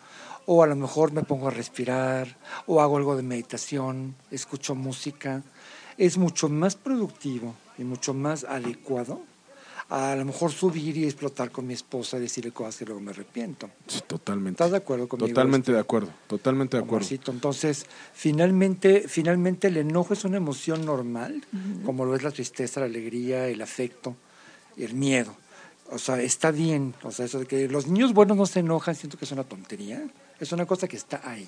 Speaker 5: O a lo mejor me pongo a respirar. O hago algo de meditación. Escucho música. Es mucho más productivo y mucho más adecuado a lo mejor subir y explotar con mi esposa y decirle cosas que luego me arrepiento.
Speaker 2: Sí, totalmente.
Speaker 5: ¿Estás de acuerdo conmigo?
Speaker 2: Totalmente de acuerdo, totalmente de acuerdo.
Speaker 5: Entonces, finalmente, finalmente el enojo es una emoción normal, como lo es la tristeza, la alegría, el afecto, el miedo. O sea, está bien. O sea, eso de que los niños buenos no se enojan, siento que es una tontería. Es una cosa que está ahí.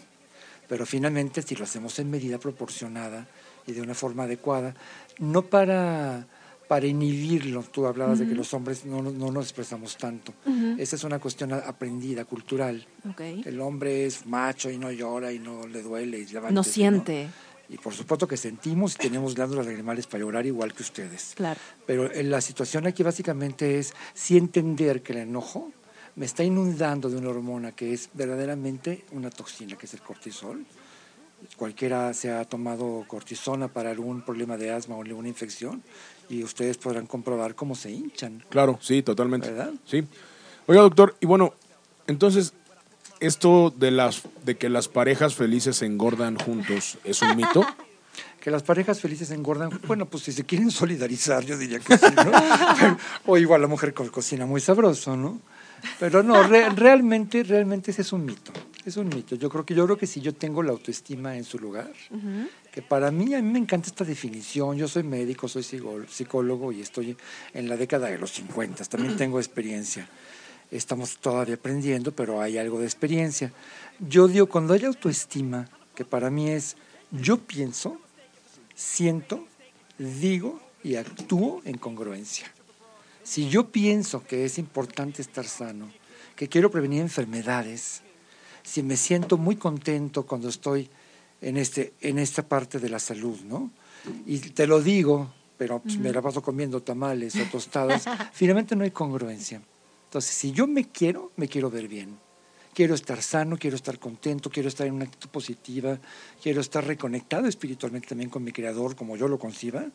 Speaker 5: Pero finalmente, si lo hacemos en medida proporcionada y de una forma adecuada, no para, para inhibirlo. Tú hablabas de que los hombres no, no nos expresamos tanto. Esa es una cuestión aprendida, cultural. El hombre es macho y no llora y no le duele. Y
Speaker 3: No siente.
Speaker 5: Y por supuesto que sentimos y tenemos glándulas lagrimales para llorar igual que ustedes.
Speaker 3: Claro.
Speaker 5: Pero eh, la situación aquí básicamente es sí entender que el enojo me está inundando de una hormona que es verdaderamente una toxina, que es el cortisol. Cualquiera se ha tomado cortisona para algún problema de asma o alguna infección y ustedes podrán comprobar cómo se hinchan.
Speaker 2: Claro, sí, totalmente.
Speaker 5: ¿Verdad?
Speaker 2: Sí. Oiga, doctor, y bueno, entonces, esto de las de que las parejas felices se engordan juntos, ¿es un mito?
Speaker 5: Que las parejas felices engordan. Bueno, pues si se quieren solidarizar, yo diría que sí, ¿no? O igual la mujer co- cocina muy sabroso, ¿no? Pero no, re- realmente, realmente ese es un mito. Es un mito. Yo creo que yo creo que si yo tengo la autoestima en su lugar, que para mí a mí me encanta esta definición. Yo soy médico, soy psicó- psicólogo y estoy en la década de los 50. También tengo experiencia. Estamos todavía aprendiendo, pero hay algo de experiencia. Yo digo, cuando hay autoestima, que para mí es yo pienso, siento, digo y actúo en congruencia. Si yo pienso que es importante estar sano, que quiero prevenir enfermedades, si me siento muy contento cuando estoy en, este, en esta parte de la salud, ¿no? Y te lo digo, pero pues, me la paso comiendo tamales o tostadas, finalmente no hay congruencia. Entonces, si yo me quiero, me quiero ver bien. Quiero estar sano, quiero estar contento, quiero estar en una actitud positiva, quiero estar reconectado espiritualmente también con mi creador, como yo lo conciba.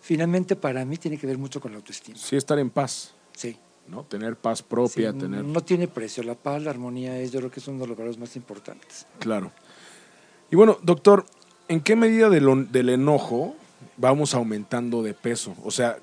Speaker 5: Finalmente, para mí tiene que ver mucho con la autoestima.
Speaker 2: Sí, estar en paz,
Speaker 5: Sí.
Speaker 2: ¿no? Tener paz propia,
Speaker 5: Sí,
Speaker 2: tener...
Speaker 5: No tiene precio. La paz, la armonía es, yo creo que es uno de los valores más importantes.
Speaker 2: Claro. Y bueno, doctor, ¿en qué medida de lo- del enojo vamos aumentando de peso? O sea,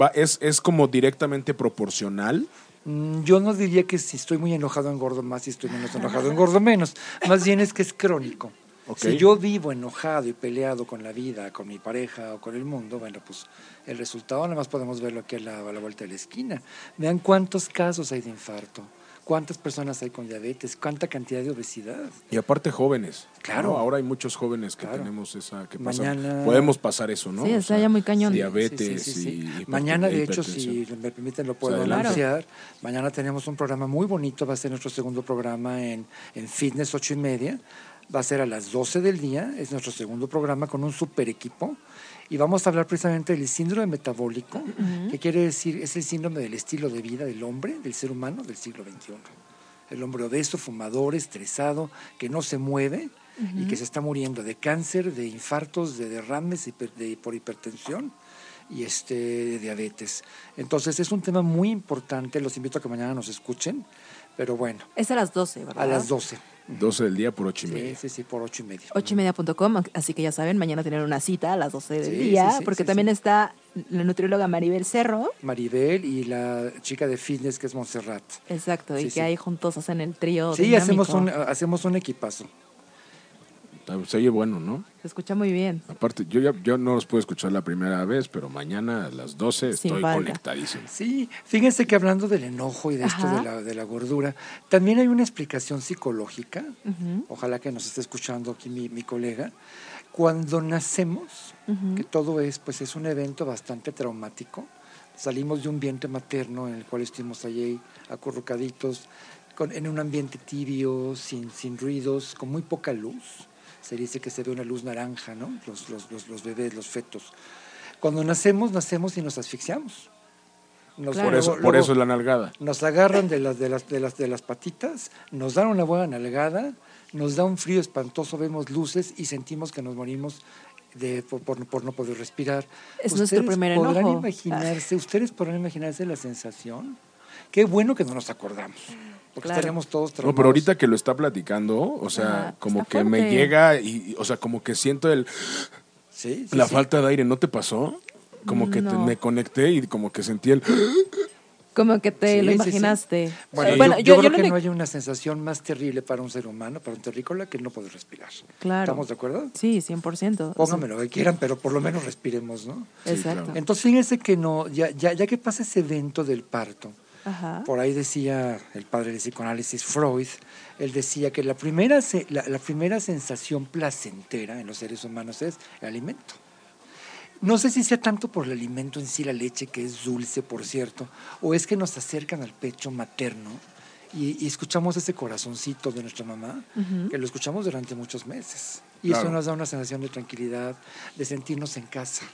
Speaker 2: va, es, ¿es como directamente proporcional?
Speaker 5: Mm, Yo no diría que si estoy muy enojado engordo más, si estoy menos enojado engordo menos. Más bien es que es crónico.
Speaker 2: Ok.
Speaker 5: Si yo vivo enojado y peleado con la vida, con mi pareja o con el mundo, bueno, pues el resultado nada más podemos verlo aquí a la, a la vuelta de la esquina. Vean cuántos casos hay de infarto, ¿Cuántas personas hay con diabetes? ¿Cuánta cantidad de obesidad?
Speaker 2: Y aparte jóvenes.
Speaker 5: Claro.
Speaker 2: ¿no? Ahora hay muchos jóvenes que
Speaker 5: Claro.
Speaker 2: tenemos esa... que
Speaker 5: Mañana-
Speaker 2: pasan- Podemos pasar eso, ¿no?
Speaker 3: Sí,
Speaker 2: O
Speaker 3: está ya muy cañón.
Speaker 2: Diabetes
Speaker 5: Sí, sí, sí, sí.
Speaker 2: y
Speaker 5: Mañana, de hecho, si me permiten, lo puedo
Speaker 2: adelante.
Speaker 5: anunciar. Mañana tenemos un programa muy bonito, va a ser nuestro segundo programa en, en Fitness 8 y media. Va a ser a las 12 del día, es nuestro segundo programa con un super equipo. Y vamos a hablar precisamente del síndrome metabólico, que quiere decir, es el síndrome del estilo de vida del hombre, del ser humano del siglo XXI. El hombre obeso, fumador, estresado, que no se mueve y que se está muriendo de cáncer, de infartos, de derrames hiper- de- por hipertensión y este de diabetes. Entonces es un tema muy importante, los invito a que mañana nos escuchen, pero bueno,
Speaker 3: Es a las 12, ¿verdad?
Speaker 5: a las 12.
Speaker 2: 12 del día por 8 y
Speaker 5: Sí,
Speaker 2: media.
Speaker 5: sí, sí, por ocho y media.
Speaker 3: ocho y media.com, así que ya saben, mañana tienen una cita a las 12 del
Speaker 5: Sí,
Speaker 3: día,
Speaker 5: sí, sí,
Speaker 3: porque
Speaker 5: sí,
Speaker 3: también
Speaker 5: sí.
Speaker 3: está la nutrióloga Maribel Cerro,
Speaker 5: Maribel y la chica de fitness que es Montserrat.
Speaker 3: exacto, y
Speaker 5: Sí,
Speaker 3: que
Speaker 5: sí.
Speaker 3: ahí juntos hacen el trío
Speaker 5: Sí,
Speaker 3: dinámico.
Speaker 5: hacemos un, hacemos un equipazo.
Speaker 2: Se oye bueno, ¿no?
Speaker 3: Se escucha muy bien.
Speaker 2: Aparte, yo ya yo no los puedo escuchar la primera vez, pero mañana a las 12
Speaker 3: Sin
Speaker 2: estoy
Speaker 3: falta.
Speaker 2: conectadísimo.
Speaker 5: Sí, fíjense que hablando del enojo y de esto de la, de la gordura, también hay una explicación psicológica, ojalá que nos esté escuchando aquí mi, mi colega, cuando nacemos, que todo es, pues es un evento bastante traumático, salimos de un vientre materno en el cual estuvimos allí acurrucaditos, con, en un ambiente tibio, sin, sin ruidos, con muy poca luz, se dice que se ve una luz naranja, ¿no? Los, los, los, los bebés, los fetos. Cuando nacemos, nacemos y nos asfixiamos. Nos-
Speaker 3: Claro.
Speaker 2: Por eso,
Speaker 5: luego-
Speaker 2: por eso es la nalgada.
Speaker 5: nos agarran de las, de, las, de, las, de las patitas, nos dan una buena nalgada, nos da un frío espantoso, vemos luces y sentimos que nos morimos de, por, por- por no poder respirar.
Speaker 3: Es nuestro primer
Speaker 5: podrán
Speaker 3: enojo.
Speaker 5: imaginarse, ustedes podrán imaginarse la sensación. Qué bueno que no nos acordamos, porque
Speaker 3: Claro.
Speaker 5: estaríamos todos
Speaker 2: No,
Speaker 5: traumados.
Speaker 2: pero ahorita que lo está platicando, o sea, como que me llega y, o sea, como que siento el
Speaker 5: Sí, sí,
Speaker 2: la
Speaker 5: sí.
Speaker 2: falta de aire, ¿no te pasó? Como que te-
Speaker 3: No.
Speaker 2: me conecté y como que sentí el
Speaker 3: Como que te
Speaker 5: Sí,
Speaker 3: lo
Speaker 5: sí, sí.
Speaker 3: imaginaste.
Speaker 5: Bueno,
Speaker 3: Eh,
Speaker 5: yo, yo
Speaker 3: yo,
Speaker 5: creo que no hay una sensación más terrible para un ser humano, para un terrícola, que no poder respirar.
Speaker 3: Claro.
Speaker 5: ¿Estamos de acuerdo?
Speaker 3: Sí, 100%.
Speaker 5: Pónganme lo que quieran, pero por lo menos respiremos, ¿no?
Speaker 3: Exacto.
Speaker 2: claro.
Speaker 5: Entonces, fíjense que no, ya, ya, ya que pasa ese evento del parto,
Speaker 3: Ajá.
Speaker 5: por ahí decía el padre de psicoanálisis Freud, él decía que la primera, la, la primera sensación placentera en los seres humanos es el alimento. No sé si sea tanto por el alimento en sí, la leche, que es dulce, por cierto, o es que nos acercan al pecho materno y, y escuchamos ese corazoncito de nuestra mamá,
Speaker 3: Ujú.
Speaker 5: que lo escuchamos durante muchos meses. Y
Speaker 2: Claro.
Speaker 5: eso nos da una sensación de tranquilidad, de sentirnos en casa.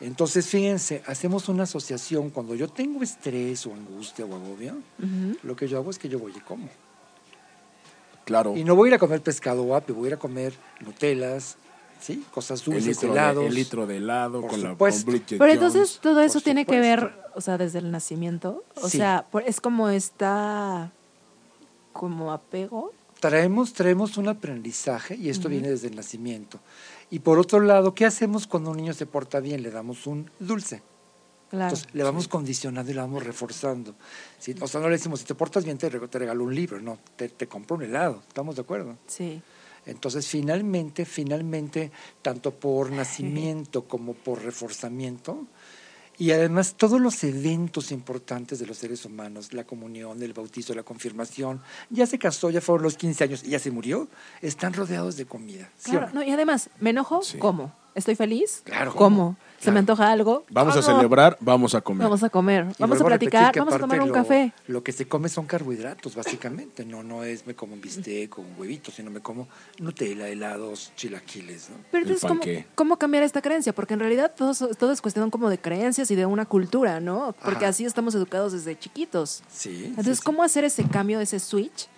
Speaker 5: Entonces, fíjense, hacemos una asociación. Cuando yo tengo estrés o angustia o agobio, lo que yo hago es que yo voy y como.
Speaker 2: claro,
Speaker 5: Y no voy a ir a comer pescado o api, voy a ir a comer Nutelas, ¿sí? Cosas
Speaker 2: el
Speaker 5: dulces,
Speaker 2: de,
Speaker 5: helados.
Speaker 2: el litro de helado
Speaker 5: Por
Speaker 2: con la
Speaker 5: supuesto.
Speaker 2: con Bridget
Speaker 3: Pero
Speaker 2: Jones.
Speaker 3: entonces todo eso tiene que ver, o sea, desde el nacimiento. O
Speaker 5: Sí.
Speaker 3: sea, por- es como esta como apego.
Speaker 5: Traemos, traemos un aprendizaje y esto viene desde el nacimiento. Y por otro lado, ¿qué hacemos cuando un niño se porta bien? Le damos un dulce.
Speaker 3: Claro.
Speaker 5: Entonces, le vamos condicionando y le vamos reforzando. ¿sí? O sea, no le decimos, si te portas bien, te regalo un libro. No, te, te compro un helado. ¿Estamos de acuerdo?
Speaker 3: Sí.
Speaker 5: Entonces, finalmente, finalmente, tanto por nacimiento como por reforzamiento, y además todos los eventos importantes de los seres humanos, la comunión, el bautizo, la confirmación, ya se casó, ya fueron los 15 años y ya se murió, están rodeados de comida. ¿sí o
Speaker 3: Claro,
Speaker 5: no?
Speaker 3: no, y además, ¿me enojo?
Speaker 2: Sí.
Speaker 3: ¿Cómo? ¿Estoy feliz?
Speaker 5: Claro.
Speaker 3: ¿Cómo? ¿Se me antoja algo?
Speaker 2: Vamos a celebrar, vamos a comer.
Speaker 3: Vamos a comer,
Speaker 5: Y
Speaker 3: vamos a platicar, vamos a tomar un
Speaker 5: lo-
Speaker 3: café.
Speaker 5: Lo que se come son carbohidratos, básicamente. No, no es me como un bistec o un huevito, sino me como Nutella, helados, chilaquiles. ¿no?
Speaker 3: Pero entonces, ¿cómo. ¿cómo cambiar esta creencia? Porque en realidad todo, todo es cuestión como de creencias y de una cultura, ¿no? Porque
Speaker 5: Ajá.
Speaker 3: así estamos educados desde chiquitos.
Speaker 5: Sí.
Speaker 3: Entonces,
Speaker 5: sí, sí.
Speaker 3: ¿cómo hacer ese cambio, ese switch?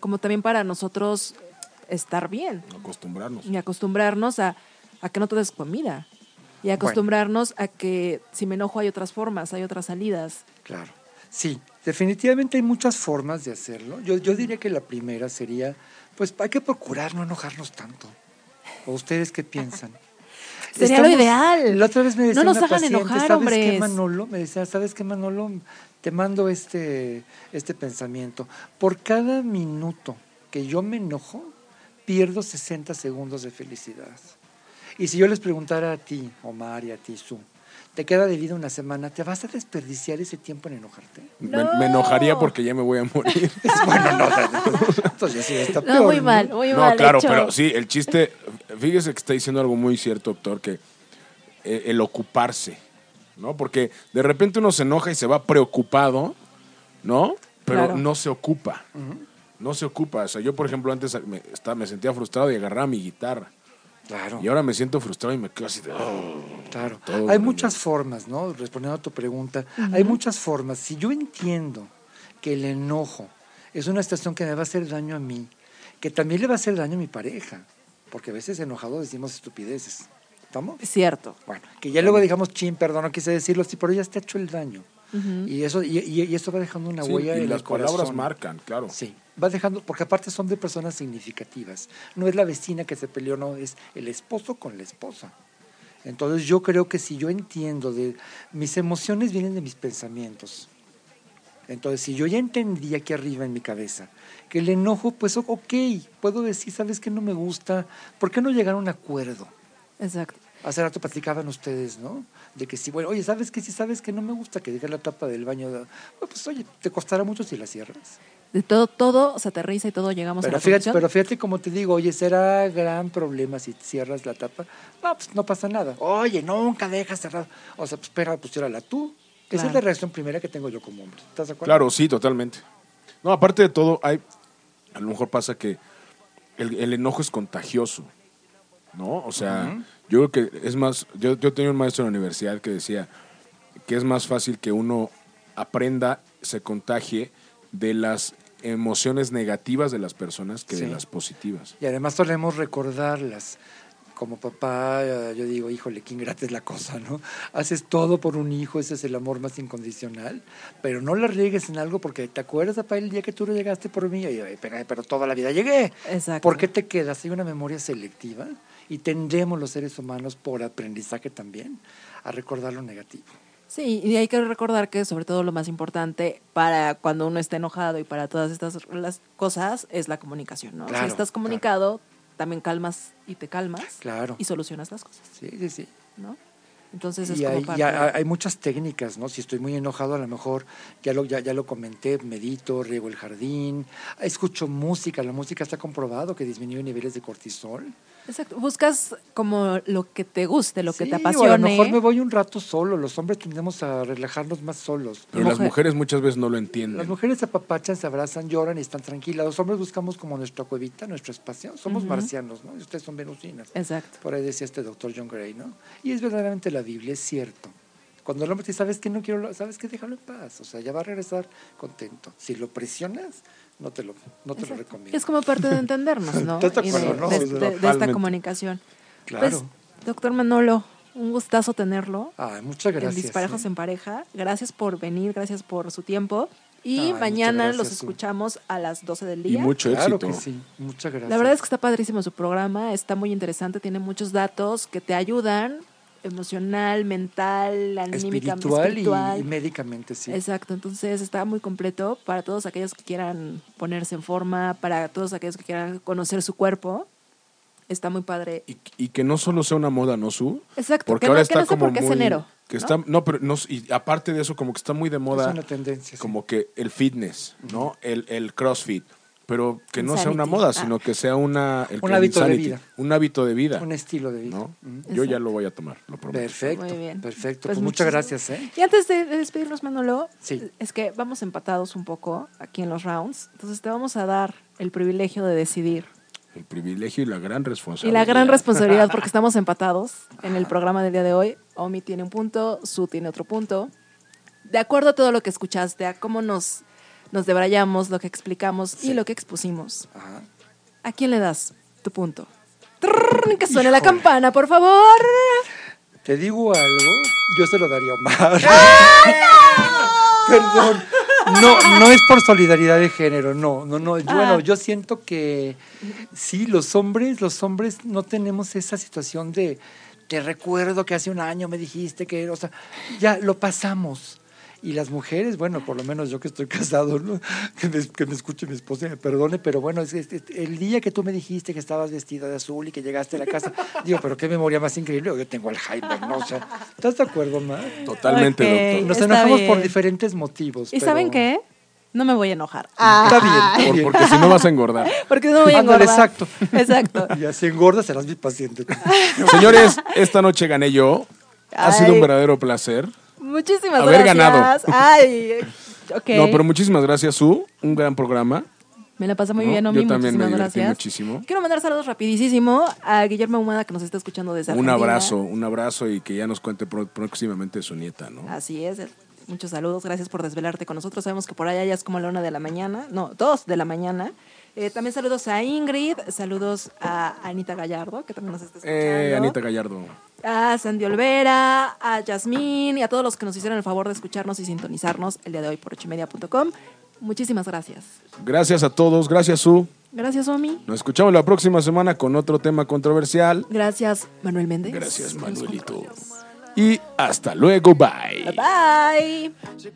Speaker 3: Como también para nosotros estar bien
Speaker 2: Acostumbrarnos.
Speaker 3: y acostumbrarnos a, a que no todo es comida. Y acostumbrarnos a que si me enojo hay otras formas, hay otras salidas.
Speaker 5: Claro. Sí, definitivamente hay muchas formas de hacerlo. Yo, yo diría que la primera sería, pues hay que procurar no enojarnos tanto. ¿O ustedes qué piensan?
Speaker 3: Sería lo ideal.
Speaker 5: La otra vez me decía
Speaker 3: No nos
Speaker 5: una
Speaker 3: hagan
Speaker 5: paciente,
Speaker 3: enojar,
Speaker 5: ¿sabes qué,
Speaker 3: hombres?"
Speaker 5: Manolo? Me decía, ¿sabes qué, Manolo? Te mando este, este pensamiento. Por cada minuto que yo me enojo, pierdo 60 segundos de felicidad. Y si yo les preguntara a ti, Omar, y a ti, Su, te queda de vida una semana, ¿te vas a desperdiciar ese tiempo en enojarte?
Speaker 2: Me, me enojaría porque ya me voy a morir.
Speaker 5: bueno, no, entonces sí está peor.
Speaker 3: No, muy mal, muy mal.
Speaker 2: No, claro,
Speaker 3: hecho.
Speaker 2: pero sí, el chiste, fíjese que está diciendo algo muy cierto, doctor, que eh, el ocuparse, ¿no? Porque de repente uno se enoja y se va preocupado, ¿no? Pero
Speaker 3: Claro.
Speaker 2: no se ocupa. No se ocupa. O sea, yo, por ejemplo, antes me, estaba- me sentía frustrado y agarraba mi guitarra.
Speaker 5: Claro.
Speaker 2: Y ahora me siento frustrado y me quedo así de... "Oh".
Speaker 5: Claro. Hay muchas formas, ¿no? Respondiendo a tu pregunta, hay muchas formas. Si yo entiendo que el enojo es una situación que me va a hacer daño a mí, que también le va a hacer daño a mi pareja, porque a veces enojado decimos estupideces. ¿Estamos?
Speaker 3: Cierto.
Speaker 5: Bueno, que ya luego digamos, chin, perdón, no quise decirlo así, pero ya está hecho el daño. Y eso y, y- y eso va dejando una
Speaker 2: Sí,
Speaker 5: huella
Speaker 2: y
Speaker 5: en
Speaker 2: las
Speaker 5: el corazón.
Speaker 2: palabras marcan, claro.
Speaker 5: Sí, va dejando, porque aparte son de personas significativas. No es la vecina que se peleó, no, es el esposo con la esposa. Entonces yo creo que si yo entiendo de mis emociones vienen de mis pensamientos. Entonces si yo ya entendí aquí arriba en mi cabeza que el enojo, pues ok, puedo decir, ¿sabes qué no me gusta? ¿Por qué no llegar a un acuerdo?
Speaker 3: Exacto.
Speaker 5: Hace rato platicaban ustedes, ¿no? De que si, bueno, oye, ¿sabes qué? Si sabes que no me gusta que dejes la tapa del baño, pues oye, te costará mucho si la cierras.
Speaker 3: De todo, todo se aterriza y todo llegamos a
Speaker 5: Pero
Speaker 3: la
Speaker 5: fíjate, pero fíjate como te digo, oye, será gran problema si cierras la tapa. No, pues no pasa nada. Oye, nunca dejas cerrado. O sea, pues espera, pues ciérrala tú. Esa es
Speaker 3: Claro.
Speaker 5: la reacción primera que tengo yo como hombre. ¿Estás de acuerdo?
Speaker 2: Claro, sí, totalmente. No, aparte de todo, hay, a lo mejor pasa que el, el enojo es contagioso, ¿no? O sea, yo creo que es más, yo, yo tenía un maestro en la universidad que decía que es más fácil que uno aprenda, se contagie de las emociones negativas de las personas que
Speaker 5: Sí.
Speaker 2: de las positivas.
Speaker 5: Y además solemos recordarlas. Como papá, eh, yo digo, híjole, qué ingrata es la cosa, ¿no? Haces todo por un hijo, ese es el amor más incondicional, pero no la riegues en algo porque te acuerdas, papá, el día que tú no llegaste por mí, y yo, "Ay, pero, pero toda la vida llegué.
Speaker 3: Exacto.
Speaker 5: ¿Por qué te quedas? Hay una memoria selectiva y tendemos los seres humanos por aprendizaje también a recordar lo negativo.
Speaker 3: Sí, y hay que recordar que sobre todo lo más importante para cuando uno está enojado y para todas estas las cosas es la comunicación, ¿no?
Speaker 5: Claro,
Speaker 3: si estás comunicado, también calmas y te calmas
Speaker 5: Claro.
Speaker 3: y solucionas las cosas,
Speaker 5: Sí, sí, sí.
Speaker 3: ¿no? Entonces es
Speaker 5: Y
Speaker 3: como
Speaker 5: hay,
Speaker 3: parte
Speaker 5: y hay-
Speaker 3: de-
Speaker 5: hay muchas técnicas, ¿no? Si estoy muy enojado, a lo mejor ya lo, ya, ya lo comenté, medito, riego el jardín, escucho música, la música está comprobado que disminuye niveles de cortisol.
Speaker 3: Exacto. Buscas como lo que te guste, lo que
Speaker 5: Sí,
Speaker 3: te
Speaker 5: o a
Speaker 3: apasione.
Speaker 5: lo mejor me voy un rato solo, los hombres tendemos a relajarnos más solos.
Speaker 2: Pero las
Speaker 3: Mujer-
Speaker 2: mujeres muchas veces no lo entienden.
Speaker 5: Las mujeres se apapachan, se abrazan, lloran y están tranquilas. Los hombres buscamos como nuestra cuevita, nuestro espacio. Somos marcianos, ¿no? Y ustedes son venusinas.
Speaker 3: Exacto.
Speaker 5: Por ahí decía este doctor John Gray, ¿no? Y es verdaderamente la Biblia, es cierto. Cuando el hombre te dice, ¿sabes qué? No quiero, lo- ¿sabes qué? Déjalo en paz. O sea, ya va a regresar contento. Si lo presionas, no te lo, no te lo recomiendo.
Speaker 3: Es como parte de entendernos, ¿no?
Speaker 5: ¿Estás de
Speaker 3: Y de,
Speaker 5: acuerdo, no?
Speaker 3: de- de- de esta comunicación.
Speaker 5: Claro.
Speaker 3: Pues, doctor Manolo, un gustazo tenerlo.
Speaker 5: Ay, muchas gracias.
Speaker 3: en Disparejos
Speaker 5: ¿eh?
Speaker 3: en Pareja. Gracias por venir, gracias por su tiempo. Y
Speaker 5: Ay,
Speaker 3: mañana
Speaker 5: gracias,
Speaker 3: los escuchamos a las 12 del
Speaker 2: Y
Speaker 3: día.
Speaker 2: mucho
Speaker 5: Claro
Speaker 2: éxito.
Speaker 5: que sí. Muchas gracias.
Speaker 3: La verdad es que está padrísimo su programa, está muy interesante, tiene muchos datos que te ayudan emocional, mental, anímica,
Speaker 5: espiritual, y-
Speaker 3: espiritual.
Speaker 5: Y, médicamente, sí.
Speaker 3: Exacto, entonces está muy completo para todos aquellos que quieran ponerse en forma, para todos aquellos que quieran conocer su cuerpo. Está muy padre.
Speaker 2: Y, y que no solo sea una moda, ¿no, Su?
Speaker 3: Exacto,
Speaker 2: Porque
Speaker 3: que
Speaker 2: ahora
Speaker 3: no- que
Speaker 2: está
Speaker 3: no sea
Speaker 2: como
Speaker 3: porque es
Speaker 2: muy...
Speaker 3: enero,
Speaker 2: Que
Speaker 3: ¿no?
Speaker 2: está, no, pero no, y aparte de eso, como que está muy de moda,
Speaker 5: Es una tendencia. sí.
Speaker 2: como que el fitness, ¿no? El, el crossfit. Pero que no sea una moda,
Speaker 3: Ah.
Speaker 2: sino que sea una... el-
Speaker 5: Un hábito de vida.
Speaker 2: Un hábito de vida,
Speaker 5: Un estilo de vida.
Speaker 2: ¿no?
Speaker 5: Mm.
Speaker 2: Yo ya lo voy a tomar, lo prometo.
Speaker 5: Perfecto.
Speaker 3: Muy bien.
Speaker 5: Perfecto.
Speaker 3: Pues
Speaker 5: Pues muchas gracias, ¿eh?
Speaker 3: Y antes de de despedirnos, Manolo,
Speaker 5: Sí.
Speaker 3: es que vamos empatados un poco aquí en los rounds. Entonces te vamos a dar el privilegio de decidir.
Speaker 2: El privilegio y la gran
Speaker 3: Y
Speaker 2: responsabilidad.
Speaker 3: la gran responsabilidad, porque estamos empatados en el programa del día de hoy. Omi tiene un punto, Su tiene otro punto. De acuerdo a todo lo que escuchaste, a cómo nos, nos debrayamos, lo que explicamos y lo que expusimos,
Speaker 5: Ajá.
Speaker 3: ¿a quién le das tu punto? Trrr, que suene la campana, por favor.
Speaker 5: Te digo algo, yo se lo daría a Omar. Perdón. No, no es por solidaridad de género, no, no, no.
Speaker 3: Ah.
Speaker 5: Bueno, yo siento que sí, los hombres, los hombres no tenemos esa situación de te recuerdo que hace un año me dijiste que, o sea, ya lo pasamos. Y las mujeres, bueno, por lo menos yo que estoy casado, ¿no? que, me, que me escuche mi esposa y me perdone, pero bueno, es, es- es- el día que tú me dijiste que estabas vestida de azul y que llegaste a la casa, digo, pero qué memoria más increíble, yo tengo Alzheimer, ¿no? O sea, ¿estás de acuerdo, Mar?
Speaker 2: Totalmente,
Speaker 3: Ok.
Speaker 2: doctor.
Speaker 5: Nos enojamos por
Speaker 3: bien.
Speaker 5: diferentes motivos.
Speaker 3: ¿Y
Speaker 5: pero-
Speaker 3: saben qué? No me voy a enojar.
Speaker 5: Está bien, está
Speaker 2: Por- porque si no vas a engordar.
Speaker 3: Porque no voy a engordar.
Speaker 5: exacto.
Speaker 3: Exacto.
Speaker 5: Y así engordas, serás mi paciente.
Speaker 2: Señores, esta noche gané yo. Ha sido
Speaker 3: Ay.
Speaker 2: un verdadero placer.
Speaker 3: Muchísimas
Speaker 2: Haber
Speaker 3: gracias.
Speaker 2: ganado.
Speaker 3: Ay.
Speaker 2: No, pero muchísimas gracias, Su. Un gran programa.
Speaker 3: Me la pasé muy
Speaker 2: No,
Speaker 3: bien,
Speaker 2: yo
Speaker 3: Omi.
Speaker 2: también me
Speaker 3: Muchísimas
Speaker 2: divertí
Speaker 3: gracias.
Speaker 2: muchísimo.
Speaker 3: Quiero mandar saludos rapidísimo a Guillermo Humada que nos está escuchando desde
Speaker 2: Un
Speaker 3: Argentina.
Speaker 2: abrazo, un abrazo y que ya nos cuente próximamente su nieta, ¿no?
Speaker 3: Así es. Muchos saludos. Gracias por desvelarte con nosotros. Sabemos que por allá ya es como la una de la mañana. No, dos de la mañana. Eh, también saludos a Ingrid. Saludos a Anita Gallardo, que también nos está escuchando.
Speaker 2: Eh, Anita Gallardo.
Speaker 3: A Sandy Olvera, a Yasmín y a todos los que nos hicieron el favor de escucharnos y sintonizarnos el día de hoy por ochimedia.com. Muchísimas gracias.
Speaker 2: Gracias a todos, gracias Su.
Speaker 3: Gracias, Omi.
Speaker 2: Nos escuchamos la próxima semana con otro tema controversial.
Speaker 3: Gracias, Manuel Méndez.
Speaker 2: Gracias, Manuelito. Y hasta luego, bye.
Speaker 3: Bye.
Speaker 6: Se